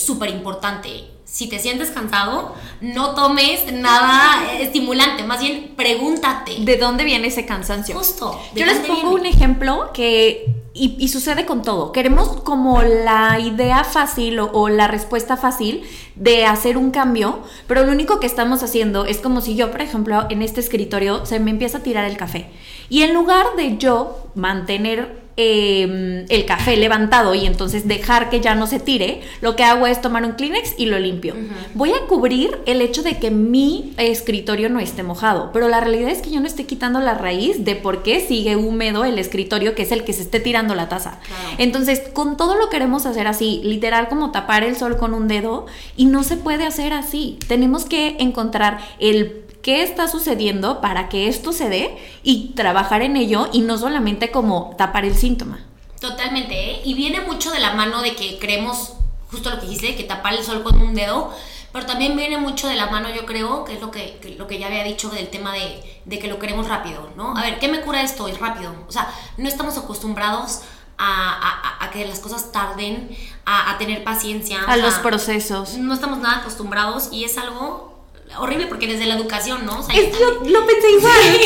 súper este, importante. Si te sientes cansado, no tomes nada estimulante, más bien pregúntate. ¿De dónde viene ese cansancio? Justo. Yo les pongo un ejemplo que y, sucede con todo. Queremos como la idea fácil o, la respuesta fácil de hacer un cambio, pero lo único que estamos haciendo es como si yo, por ejemplo, en este escritorio se me empieza a tirar el café. Y en lugar de yo mantener Em, el café levantado y entonces dejar que ya no se tire, lo que hago es tomar un Kleenex y lo limpio. Voy a cubrir el hecho de que mi escritorio no esté mojado, pero la realidad es que yo no estoy quitando la raíz de por qué sigue húmedo el escritorio, que es el que se esté tirando la taza. Entonces, con todo lo queremos hacer así, literal como tapar el sol con un dedo, y no se puede hacer así. Tenemos que encontrar el qué está sucediendo para que esto se dé y trabajar en ello y no solamente como tapar el síntoma. Totalmente, ¿eh? y viene mucho de la mano de que creemos, justo lo que dijiste, que tapar el sol con un dedo, pero también viene mucho de la mano, yo creo, que es lo que, lo que ya había dicho del tema de, que lo queremos rápido, ¿no? A ver, ¿qué me cura esto? Es rápido. O sea, no estamos acostumbrados a, que las cosas tarden, a, tener paciencia. A los procesos. No estamos nada acostumbrados y es algo horrible porque desde la educación, ¿no? O sea, lo, pensé igual.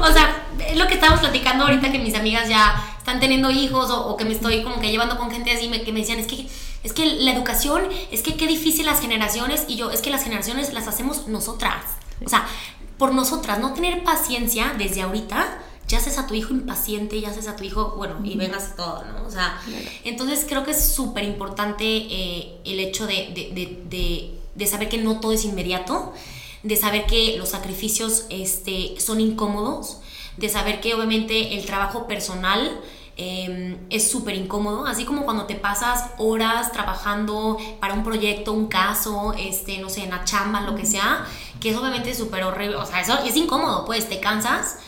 o sea, es lo que estábamos platicando ahorita que mis amigas ya están teniendo hijos o, que me estoy como que llevando con gente así me, que me decían, es que, es que la educación, es que qué difícil las generaciones y yo, es que las generaciones las hacemos nosotras. O sea, por nosotras, no tener paciencia desde ahorita ya haces a tu hijo impaciente, ya haces a tu hijo, bueno, y vengas todo, ¿no? O sea, entonces creo que es súper importante eh, el hecho de, de, de saber que no todo es inmediato, de saber que los sacrificios este, son incómodos, de saber que obviamente el trabajo personal em, es súper incómodo, así como cuando te pasas horas trabajando para un proyecto, un caso, este, no sé, en la chamba, lo que sea, que es obviamente súper horrible, o sea, eso es incómodo, pues te cansas,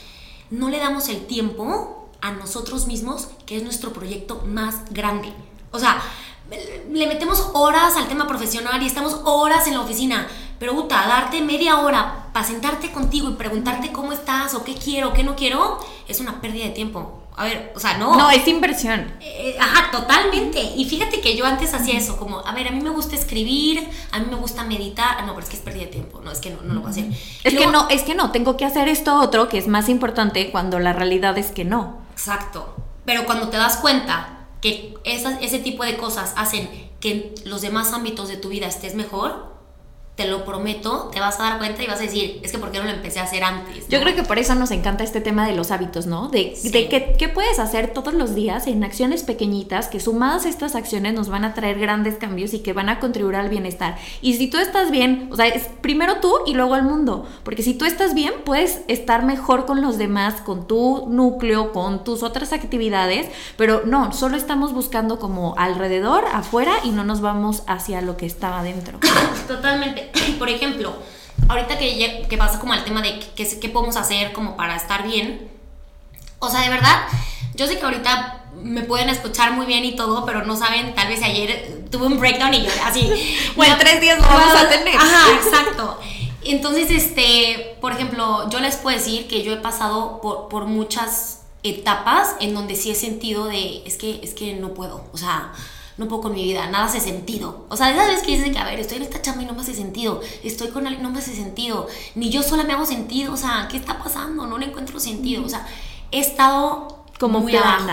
no le damos el tiempo a nosotros mismos, que es nuestro proyecto más grande. O sea, le metemos horas al tema profesional y estamos horas en la oficina. Pero, Uta, darte media hora para sentarte contigo y preguntarte cómo estás o qué quiero, qué no quiero, es una pérdida de tiempo. A ver, o sea, no. No, es inversión. Eh, ajá, totalmente. Y fíjate que yo antes hacía eso, como, a ver, a mí me gusta escribir, a mí me gusta meditar. No, pero es que es pérdida de tiempo. No, es que no, no lo voy a hacer. Es que no, es que no, tengo que hacer esto otro que es más importante cuando la realidad es que no. Exacto. Pero cuando te das cuenta que ese tipo de cosas hacen que en los demás ámbitos de tu vida estés mejor, te lo prometo, te vas a dar cuenta y vas a decir, es que ¿por qué no lo empecé a hacer antes? Yo creo que por eso nos encanta este tema de los hábitos, ¿no? De, de qué, puedes hacer todos los días en acciones pequeñitas, que sumadas estas acciones nos van a traer grandes cambios y que van a contribuir al bienestar. Y si tú estás bien, o sea, es primero tú y luego el mundo, porque si tú estás bien, puedes estar mejor con los demás, con tu núcleo, con tus otras actividades, pero no, solo estamos buscando como alrededor, afuera y no nos vamos hacia lo que estaba adentro. Totalmente. Por ejemplo, ahorita que, que pasa como al tema de qué, podemos hacer como para estar bien, o sea, de verdad, yo sé que ahorita me pueden escuchar muy bien y todo, pero no saben, tal vez ayer tuve un breakdown y yo así. bueno, tres días no vamos a tener. Ajá, exacto. Entonces, este, por ejemplo, yo les puedo decir que yo he pasado por, por muchas etapas en donde sí he sentido de, es que, es que no puedo, o sea, no puedo con mi vida, nada hace sentido. O sea, esa vez que dices que, a ver, estoy en esta chamba y no me hace sentido, estoy con alguien, no me hace sentido, ni yo sola me hago sentido, o sea, ¿qué está pasando? No le encuentro sentido, o sea, he estado como muy abajo.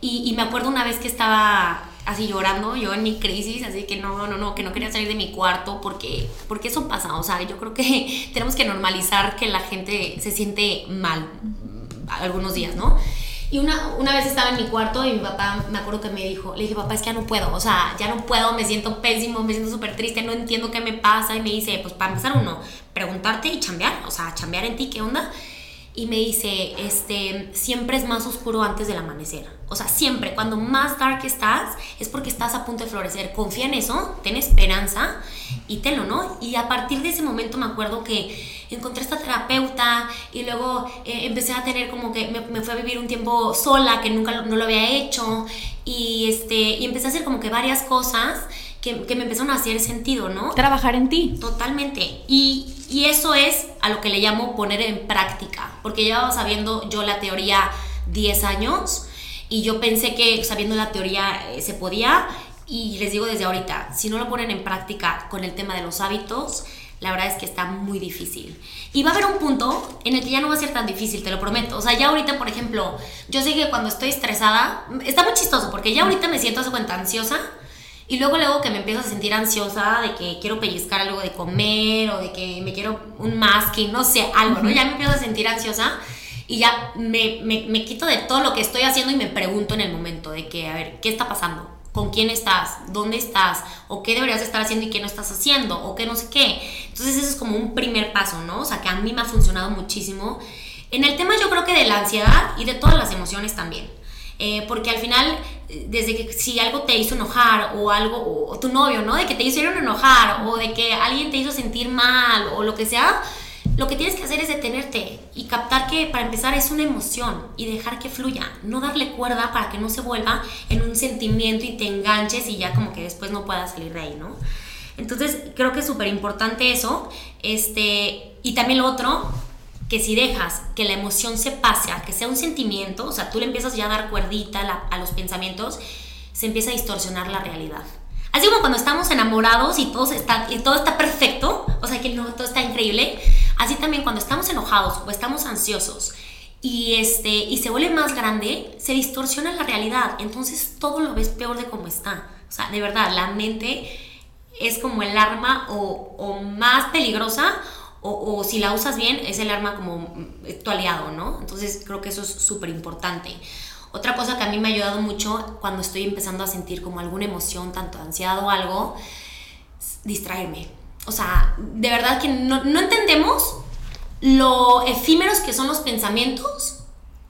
Y, y me acuerdo una vez que estaba así llorando, yo en mi crisis, así que no, no, no, que no quería salir de mi cuarto porque, porque eso pasa, o sea, yo creo que tenemos que normalizar que la gente se siente mal algunos días, ¿no? Y una, una vez estaba en mi cuarto y mi papá, me acuerdo que me dijo, le dije, papá, es que ya no puedo, o sea, ya no puedo, me siento pésimo, me siento súper triste, no entiendo qué me pasa. Y me dice, pues para empezar uno, preguntarte y chambear, o sea, chambear en ti, ¿qué onda? Y me dice, este, siempre es más oscuro antes del amanecer. O sea, siempre, cuando más dark estás, es porque estás a punto de florecer. Confía en eso, ten esperanza y tenlo, ¿no? Y a partir de ese momento me acuerdo que encontré esta terapeuta y luego eh, empecé a tener como que me, me, fui a vivir un tiempo sola que nunca no lo había hecho y este y empecé a hacer como que varias cosas que, que me empezaron a hacer sentido, ¿no? Trabajar en ti. Totalmente. Y, y eso es a lo que le llamo poner en práctica, porque llevaba sabiendo yo la teoría 10 años y yo pensé que sabiendo la teoría eh, se podía y les digo desde ahorita, si no lo ponen en práctica con el tema de los hábitos, la verdad es que está muy difícil. Y va a haber un punto en el que ya no va a ser tan difícil, te lo prometo. O sea, ya ahorita, por ejemplo, yo sé que cuando estoy estresada, está muy chistoso porque ya ahorita me siento hace cuenta ansiosa y luego luego que me empiezo a sentir ansiosa de que quiero pellizcar algo de comer o de que me quiero un masking, no sé, algo, ¿no? Ya me empiezo a sentir ansiosa y ya me, me, me quito de todo lo que estoy haciendo y me pregunto en el momento de que, a ver, ¿qué está pasando? con quién estás, dónde estás, o qué deberías estar haciendo y qué no estás haciendo, o qué no sé qué. Entonces eso es como un primer paso, ¿no? O sea, que a mí me ha funcionado muchísimo. En el tema yo creo que de la ansiedad y de todas las emociones también. Eh, porque al final, desde que si algo te hizo enojar o algo, o, tu novio, ¿no? De que te hicieron enojar o de que alguien te hizo sentir mal o lo que sea, lo que tienes que hacer es detenerte y captar que para empezar es una emoción y dejar que fluya, no darle cuerda para que no se vuelva en un sentimiento y te enganches y ya como que después no puedas salir de ahí, ¿no? Entonces creo que es súper importante eso. Este, y también lo otro, que si dejas que la emoción se pase, a que sea un sentimiento, o sea, tú le empiezas ya a dar cuerdita a los pensamientos, se empieza a distorsionar la realidad. Así como cuando estamos enamorados y todo está, y todo está perfecto, o sea que no, todo está increíble, así también cuando estamos enojados o estamos ansiosos y, este, y se vuelve más grande, se distorsiona la realidad, entonces todo lo ves peor de cómo está. O sea, de verdad, la mente es como el arma o, o más peligrosa o, si la usas bien es el arma como tu aliado, ¿no? Entonces creo que eso es súper importante. Otra cosa que a mí me ha ayudado mucho cuando estoy empezando a sentir como alguna emoción, tanto ansiedad o algo, distraerme. O sea, de verdad que no, no entendemos lo efímeros que son los pensamientos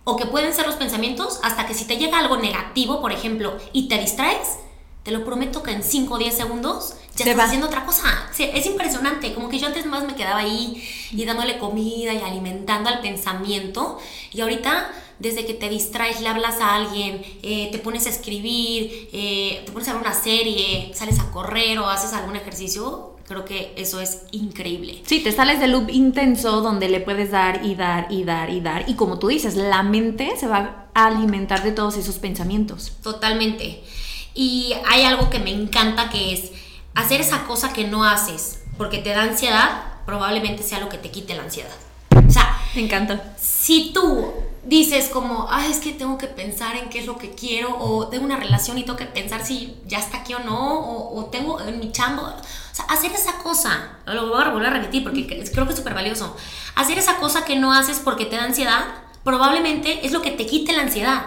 o que pueden ser los pensamientos hasta que si te llega algo negativo, por ejemplo, y te distraes, te lo prometo que en 5 o 10 segundos ya estás haciendo otra cosa. es impresionante, como que yo antes más me quedaba ahí y dándole comida y alimentando al pensamiento y ahorita desde que te distraes, le hablas a alguien, eh, te pones a escribir, eh, te pones a ver una serie, sales a correr o haces algún ejercicio, creo que eso es increíble. Sí, te sales del loop intenso donde le puedes dar y dar y dar y dar. Y como tú dices, la mente se va a alimentar de todos esos pensamientos. Totalmente. Y hay algo que me encanta que es hacer esa cosa que no haces porque te da ansiedad, probablemente sea lo que te quite la ansiedad. O sea, me encanta. Si tú dices como, ay, es que tengo que pensar en qué es lo que quiero, o tengo una relación y tengo que pensar si ya está aquí o no, o, tengo en mi chambo, o sea, hacer esa cosa, lo voy a volver a repetir porque creo que es súper valioso, hacer esa cosa que no haces porque te da ansiedad, probablemente es lo que te quite la ansiedad,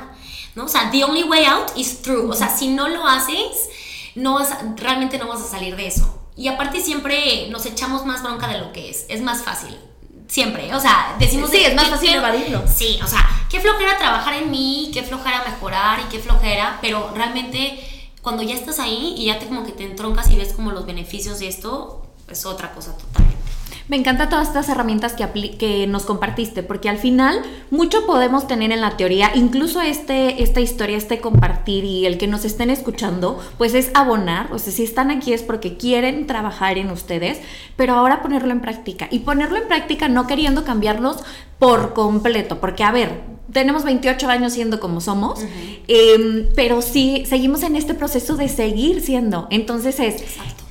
¿no? O sea, the only way out is through, o sea, si no lo haces, no vas realmente no vas a salir de eso. Y aparte siempre nos echamos más bronca de lo que es, es más fácil siempre. O sea, decimos. Sí, es más fácil evadirlo. Sí, o sea, qué flojera trabajar en mí, qué flojera mejorar y qué flojera, pero realmente cuando ya estás ahí y ya te como que te entroncas y ves como los beneficios de esto, es otra cosa totalmente. Me encantan todas estas herramientas que, que nos compartiste, porque al final mucho podemos tener en la teoría, incluso este, esta historia, este compartir y el que nos estén escuchando, pues es abonar, o sea, si están aquí es porque quieren trabajar en ustedes, pero ahora ponerlo en práctica. Y ponerlo en práctica no queriendo cambiarlos por completo, porque a ver, tenemos 28 años siendo como somos, em, pero sí seguimos en este proceso de seguir siendo. Entonces es, Exacto.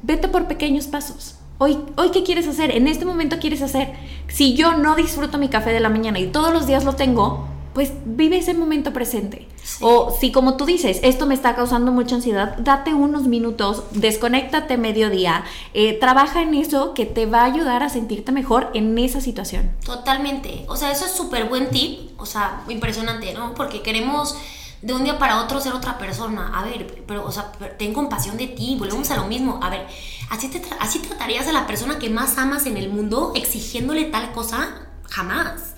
vete por pequeños pasos. Hoy, hoy, ¿qué quieres hacer? En este momento quieres hacer. Si yo no disfruto mi café de la mañana y todos los días lo tengo, pues vive ese momento presente. O si como tú dices, esto me está causando mucha ansiedad, date unos minutos, desconéctate mediodía, eh, trabaja en eso que te va a ayudar a sentirte mejor en esa situación. Totalmente. O sea, eso es súper buen tip, o sea, impresionante, ¿no? Porque queremos de un día para otro ser otra persona. A ver, pero, o sea, ten compasión de ti, volvemos a lo mismo. A ver, ¿así, te ¿así tratarías a la persona que más amas en el mundo exigiéndole tal cosa? Jamás.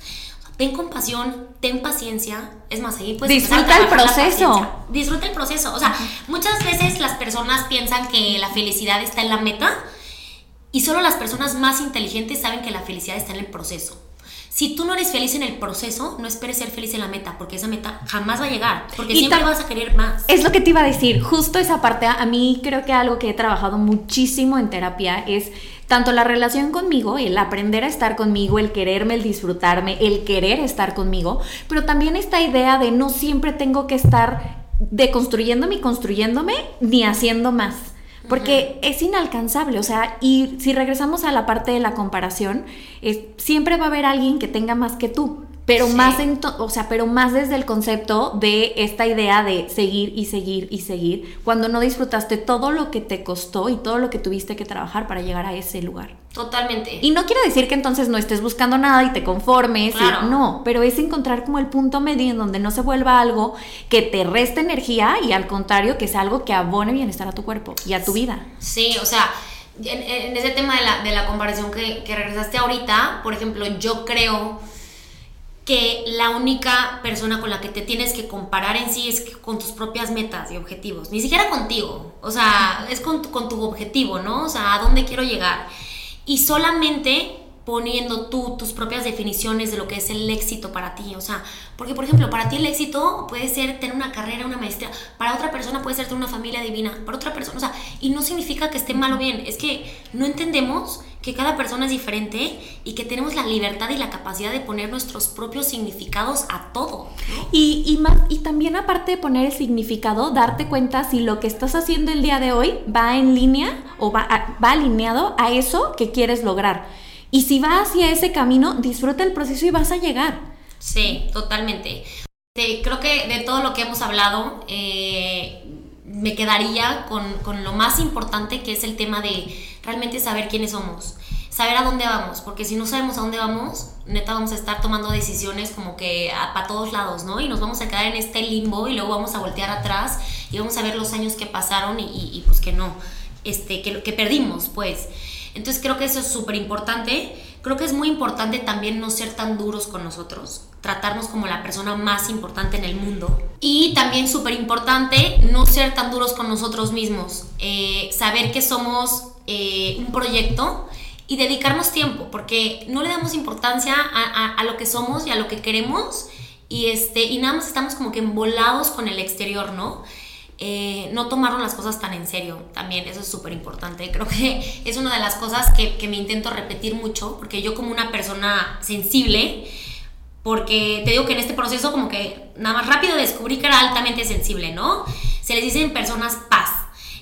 ten compasión, ten paciencia. Es más, ahí pues Disfruta el proceso. Disfruta el proceso. O sea, muchas veces las personas piensan que la felicidad está en la meta y solo las personas más inteligentes saben que la felicidad está en el proceso. Si tú no eres feliz en el proceso, no esperes ser feliz en la meta, porque esa meta jamás va a llegar, porque siempre vas a querer más. Es lo que te iba a decir, justo esa parte, a mí creo que algo que he trabajado muchísimo en terapia es tanto la relación conmigo, el aprender a estar conmigo, el quererme, el disfrutarme, el querer estar conmigo, pero también esta idea de no siempre tengo que estar deconstruyéndome y construyéndome ni haciendo más. Porque es inalcanzable, o sea, y si regresamos a la parte de la comparación, es, siempre va a haber alguien que tenga más que tú pero más en o sea, pero más desde el concepto de esta idea de seguir y seguir y seguir, cuando no disfrutaste todo lo que te costó y todo lo que tuviste que trabajar para llegar a ese lugar. Totalmente. Y no quiere decir que entonces no estés buscando nada y te conformes, no, pero es encontrar como el punto medio en donde no se vuelva algo que te reste energía y al contrario que sea algo que abone bienestar a tu cuerpo y a tu vida. Sí, o sea, en, ese tema de la, de la comparación que, que regresaste ahorita, por ejemplo, yo creo que la única persona con la que te tienes que comparar en sí es con tus propias metas y objetivos, ni siquiera contigo, o sea, es con tu, con tu objetivo, ¿no? O sea, a dónde quiero llegar. Y solamente poniendo tú tus propias definiciones de lo que es el éxito para ti. O sea, porque por ejemplo, para ti el éxito puede ser tener una carrera, una maestría, para otra persona puede ser tener una familia divina, para otra persona, o sea, y no significa que esté mal o bien, es que no entendemos que cada persona es diferente y que tenemos la libertad y la capacidad de poner nuestros propios significados a todo. Y, y, más, y también aparte de poner el significado, darte cuenta si lo que estás haciendo el día de hoy va en línea o va, va alineado a eso que quieres lograr. Y si va hacia ese camino, disfruta el proceso y vas a llegar. Sí, totalmente. creo que de todo lo que hemos hablado, eh, me quedaría con, lo más importante que es el tema de realmente saber quiénes somos, saber a dónde vamos, porque si no sabemos a dónde vamos, neta vamos a estar tomando decisiones como que para todos lados, ¿no? Y nos vamos a quedar en este limbo y luego vamos a voltear atrás y vamos a ver los años que pasaron y, y, pues que no, este, que, que perdimos, pues. Entonces creo que eso es súper importante. Creo que es muy importante también no ser tan duros con nosotros, tratarnos como la persona más importante en el mundo. Y también súper importante no ser tan duros con nosotros mismos, eh, saber que somos eh, un proyecto y dedicarnos tiempo, porque no le damos importancia a, lo que somos y a lo que queremos y, este, y nada más estamos como que embolados con el exterior, ¿no? Eh, no tomaron las cosas tan en serio también, eso es súper importante. Creo que es una de las cosas que, que me intento repetir mucho, porque yo como una persona sensible, porque te digo que en este proceso como que nada más rápido descubrí que era altamente sensible, ¿no? Se les dicen personas paz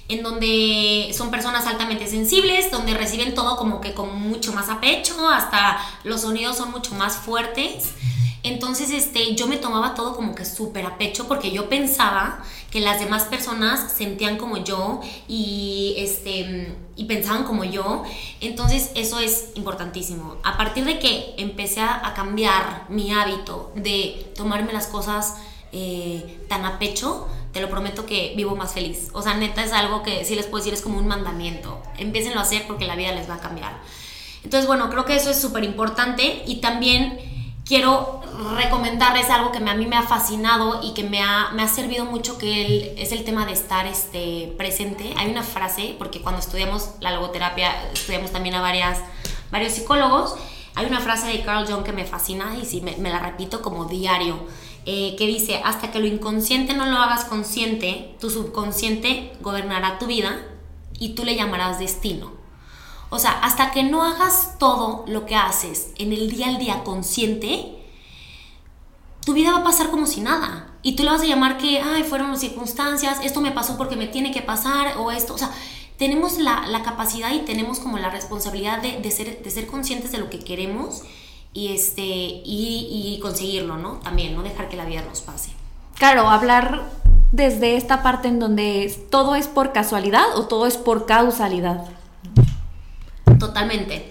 en donde son personas altamente sensibles, donde reciben todo como que con mucho más apecho, hasta los sonidos son mucho más fuertes. Entonces, este, yo me tomaba todo como que súper a pecho porque yo pensaba que las demás personas sentían como yo y, este, y pensaban como yo. Entonces, eso es importantísimo. A partir de que empecé a, cambiar mi hábito de tomarme las cosas eh, tan a pecho, te lo prometo que vivo más feliz. O sea, neta es algo que sí les puedo decir, es como un mandamiento. Empiecenlo a hacer porque la vida les va a cambiar. Entonces, bueno, creo que eso es súper importante y también quiero recomendarles algo que a mí me ha fascinado y que me ha, me ha servido mucho, que es el tema de estar este, presente. Hay una frase, porque cuando estudiamos la logoterapia, estudiamos también a varias, varios psicólogos, hay una frase de Carl Jung que me fascina y sí, me, la repito como diario eh, que dice, hasta que lo inconsciente no lo hagas consciente, tu subconsciente gobernará tu vida y tú le llamarás destino. O sea, hasta que no hagas todo lo que haces en el día al día consciente, tu vida va a pasar como si nada. Y tú le vas a llamar que, ay, fueron las circunstancias, esto me pasó porque me tiene que pasar, o esto, o sea, tenemos la, capacidad y tenemos como la responsabilidad de, ser, de ser conscientes de lo que queremos y, este, y, conseguirlo, ¿no? También, no dejar que la vida nos pase. Claro, hablar desde esta parte en donde todo es por casualidad o todo es por causalidad. Totalmente.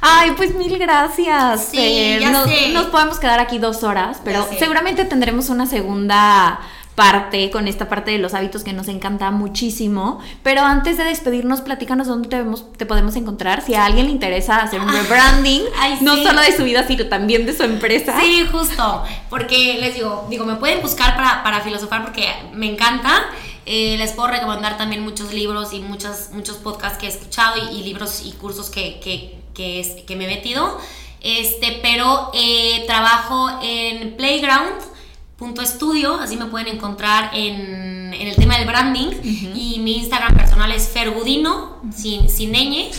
Ay, pues mil gracias. Sí, ya nos, nos, podemos quedar aquí dos horas, pero seguramente tendremos una segunda parte, con esta parte de los hábitos que nos encanta muchísimo. Pero antes de despedirnos, platícanos dónde te, te podemos encontrar. Si a alguien le interesa hacer un rebranding, no solo de su vida, sino también de su empresa. Sí, justo. Porque les digo, digo, me pueden buscar para, para filosofar porque me encanta. Eh, les puedo recomendar también muchos libros y muchos, muchos podcasts que he escuchado y, libros y cursos que, que, que, es, que me he metido. Este, pero eh, trabajo en Playground.studio, así me pueden encontrar en, en el tema del branding. Y mi Instagram personal es Fergudino, sin, sin ñ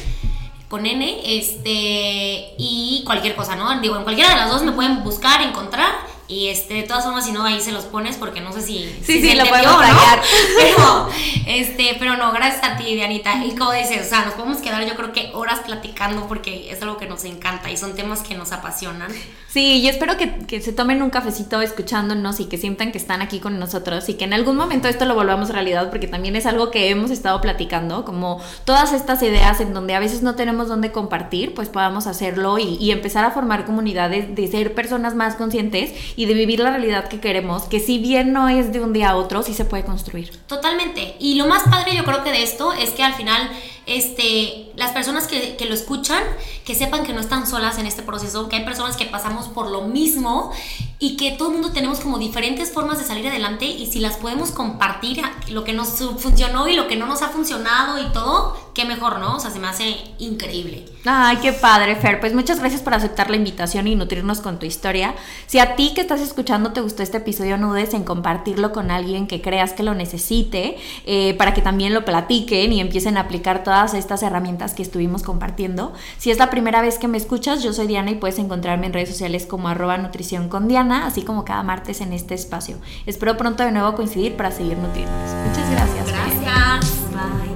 con N, este, y cualquier cosa, ¿no? Digo, en cualquiera de las dos me pueden buscar, encontrar y este, de todas formas, si no, ahí se los pones porque no sé si. Sí, sí, lo podemos tallar. Pero, este, pero no, gracias a ti, Dianita. Y como dices, o sea, nos podemos quedar, yo creo que horas platicando porque es algo que nos encanta y son temas que nos apasionan. Sí, y espero que, que se tomen un cafecito escuchándonos y que sientan que están aquí con nosotros y que en algún momento esto lo volvamos realidad porque también es algo que hemos estado platicando, como todas estas ideas en donde a veces no tenemos dónde compartir, pues podamos hacerlo y, y empezar a formar comunidades de ser personas más conscientes y de vivir la realidad que queremos, que si bien no es de un día a otro, sí se puede construir. Totalmente. Y lo más padre yo creo que de esto es que al final este, las personas que, que, lo escuchan, que sepan que no están solas en este proceso, que hay personas que pasamos por lo mismo y que todo el mundo tenemos como diferentes formas de salir adelante y si las podemos compartir, lo que nos funcionó y lo que no nos ha funcionado y todo, qué mejor, ¿no? O sea, se me hace increíble. Ay, qué padre, Fer. Pues muchas gracias por aceptar la invitación y nutrirnos con tu historia. Si a ti que estás escuchando te gustó este episodio, no dudes en compartirlo con alguien que creas que lo necesite, eh, para que también lo platiquen y empiecen a aplicar estas herramientas que estuvimos compartiendo. Si es la primera vez que me escuchas, yo soy Diana y puedes encontrarme en redes sociales como arroba nutrición con Diana, así como cada martes en este espacio. Espero pronto de nuevo coincidir para seguir nutriéndonos. Muchas gracias. Gracias. Bye.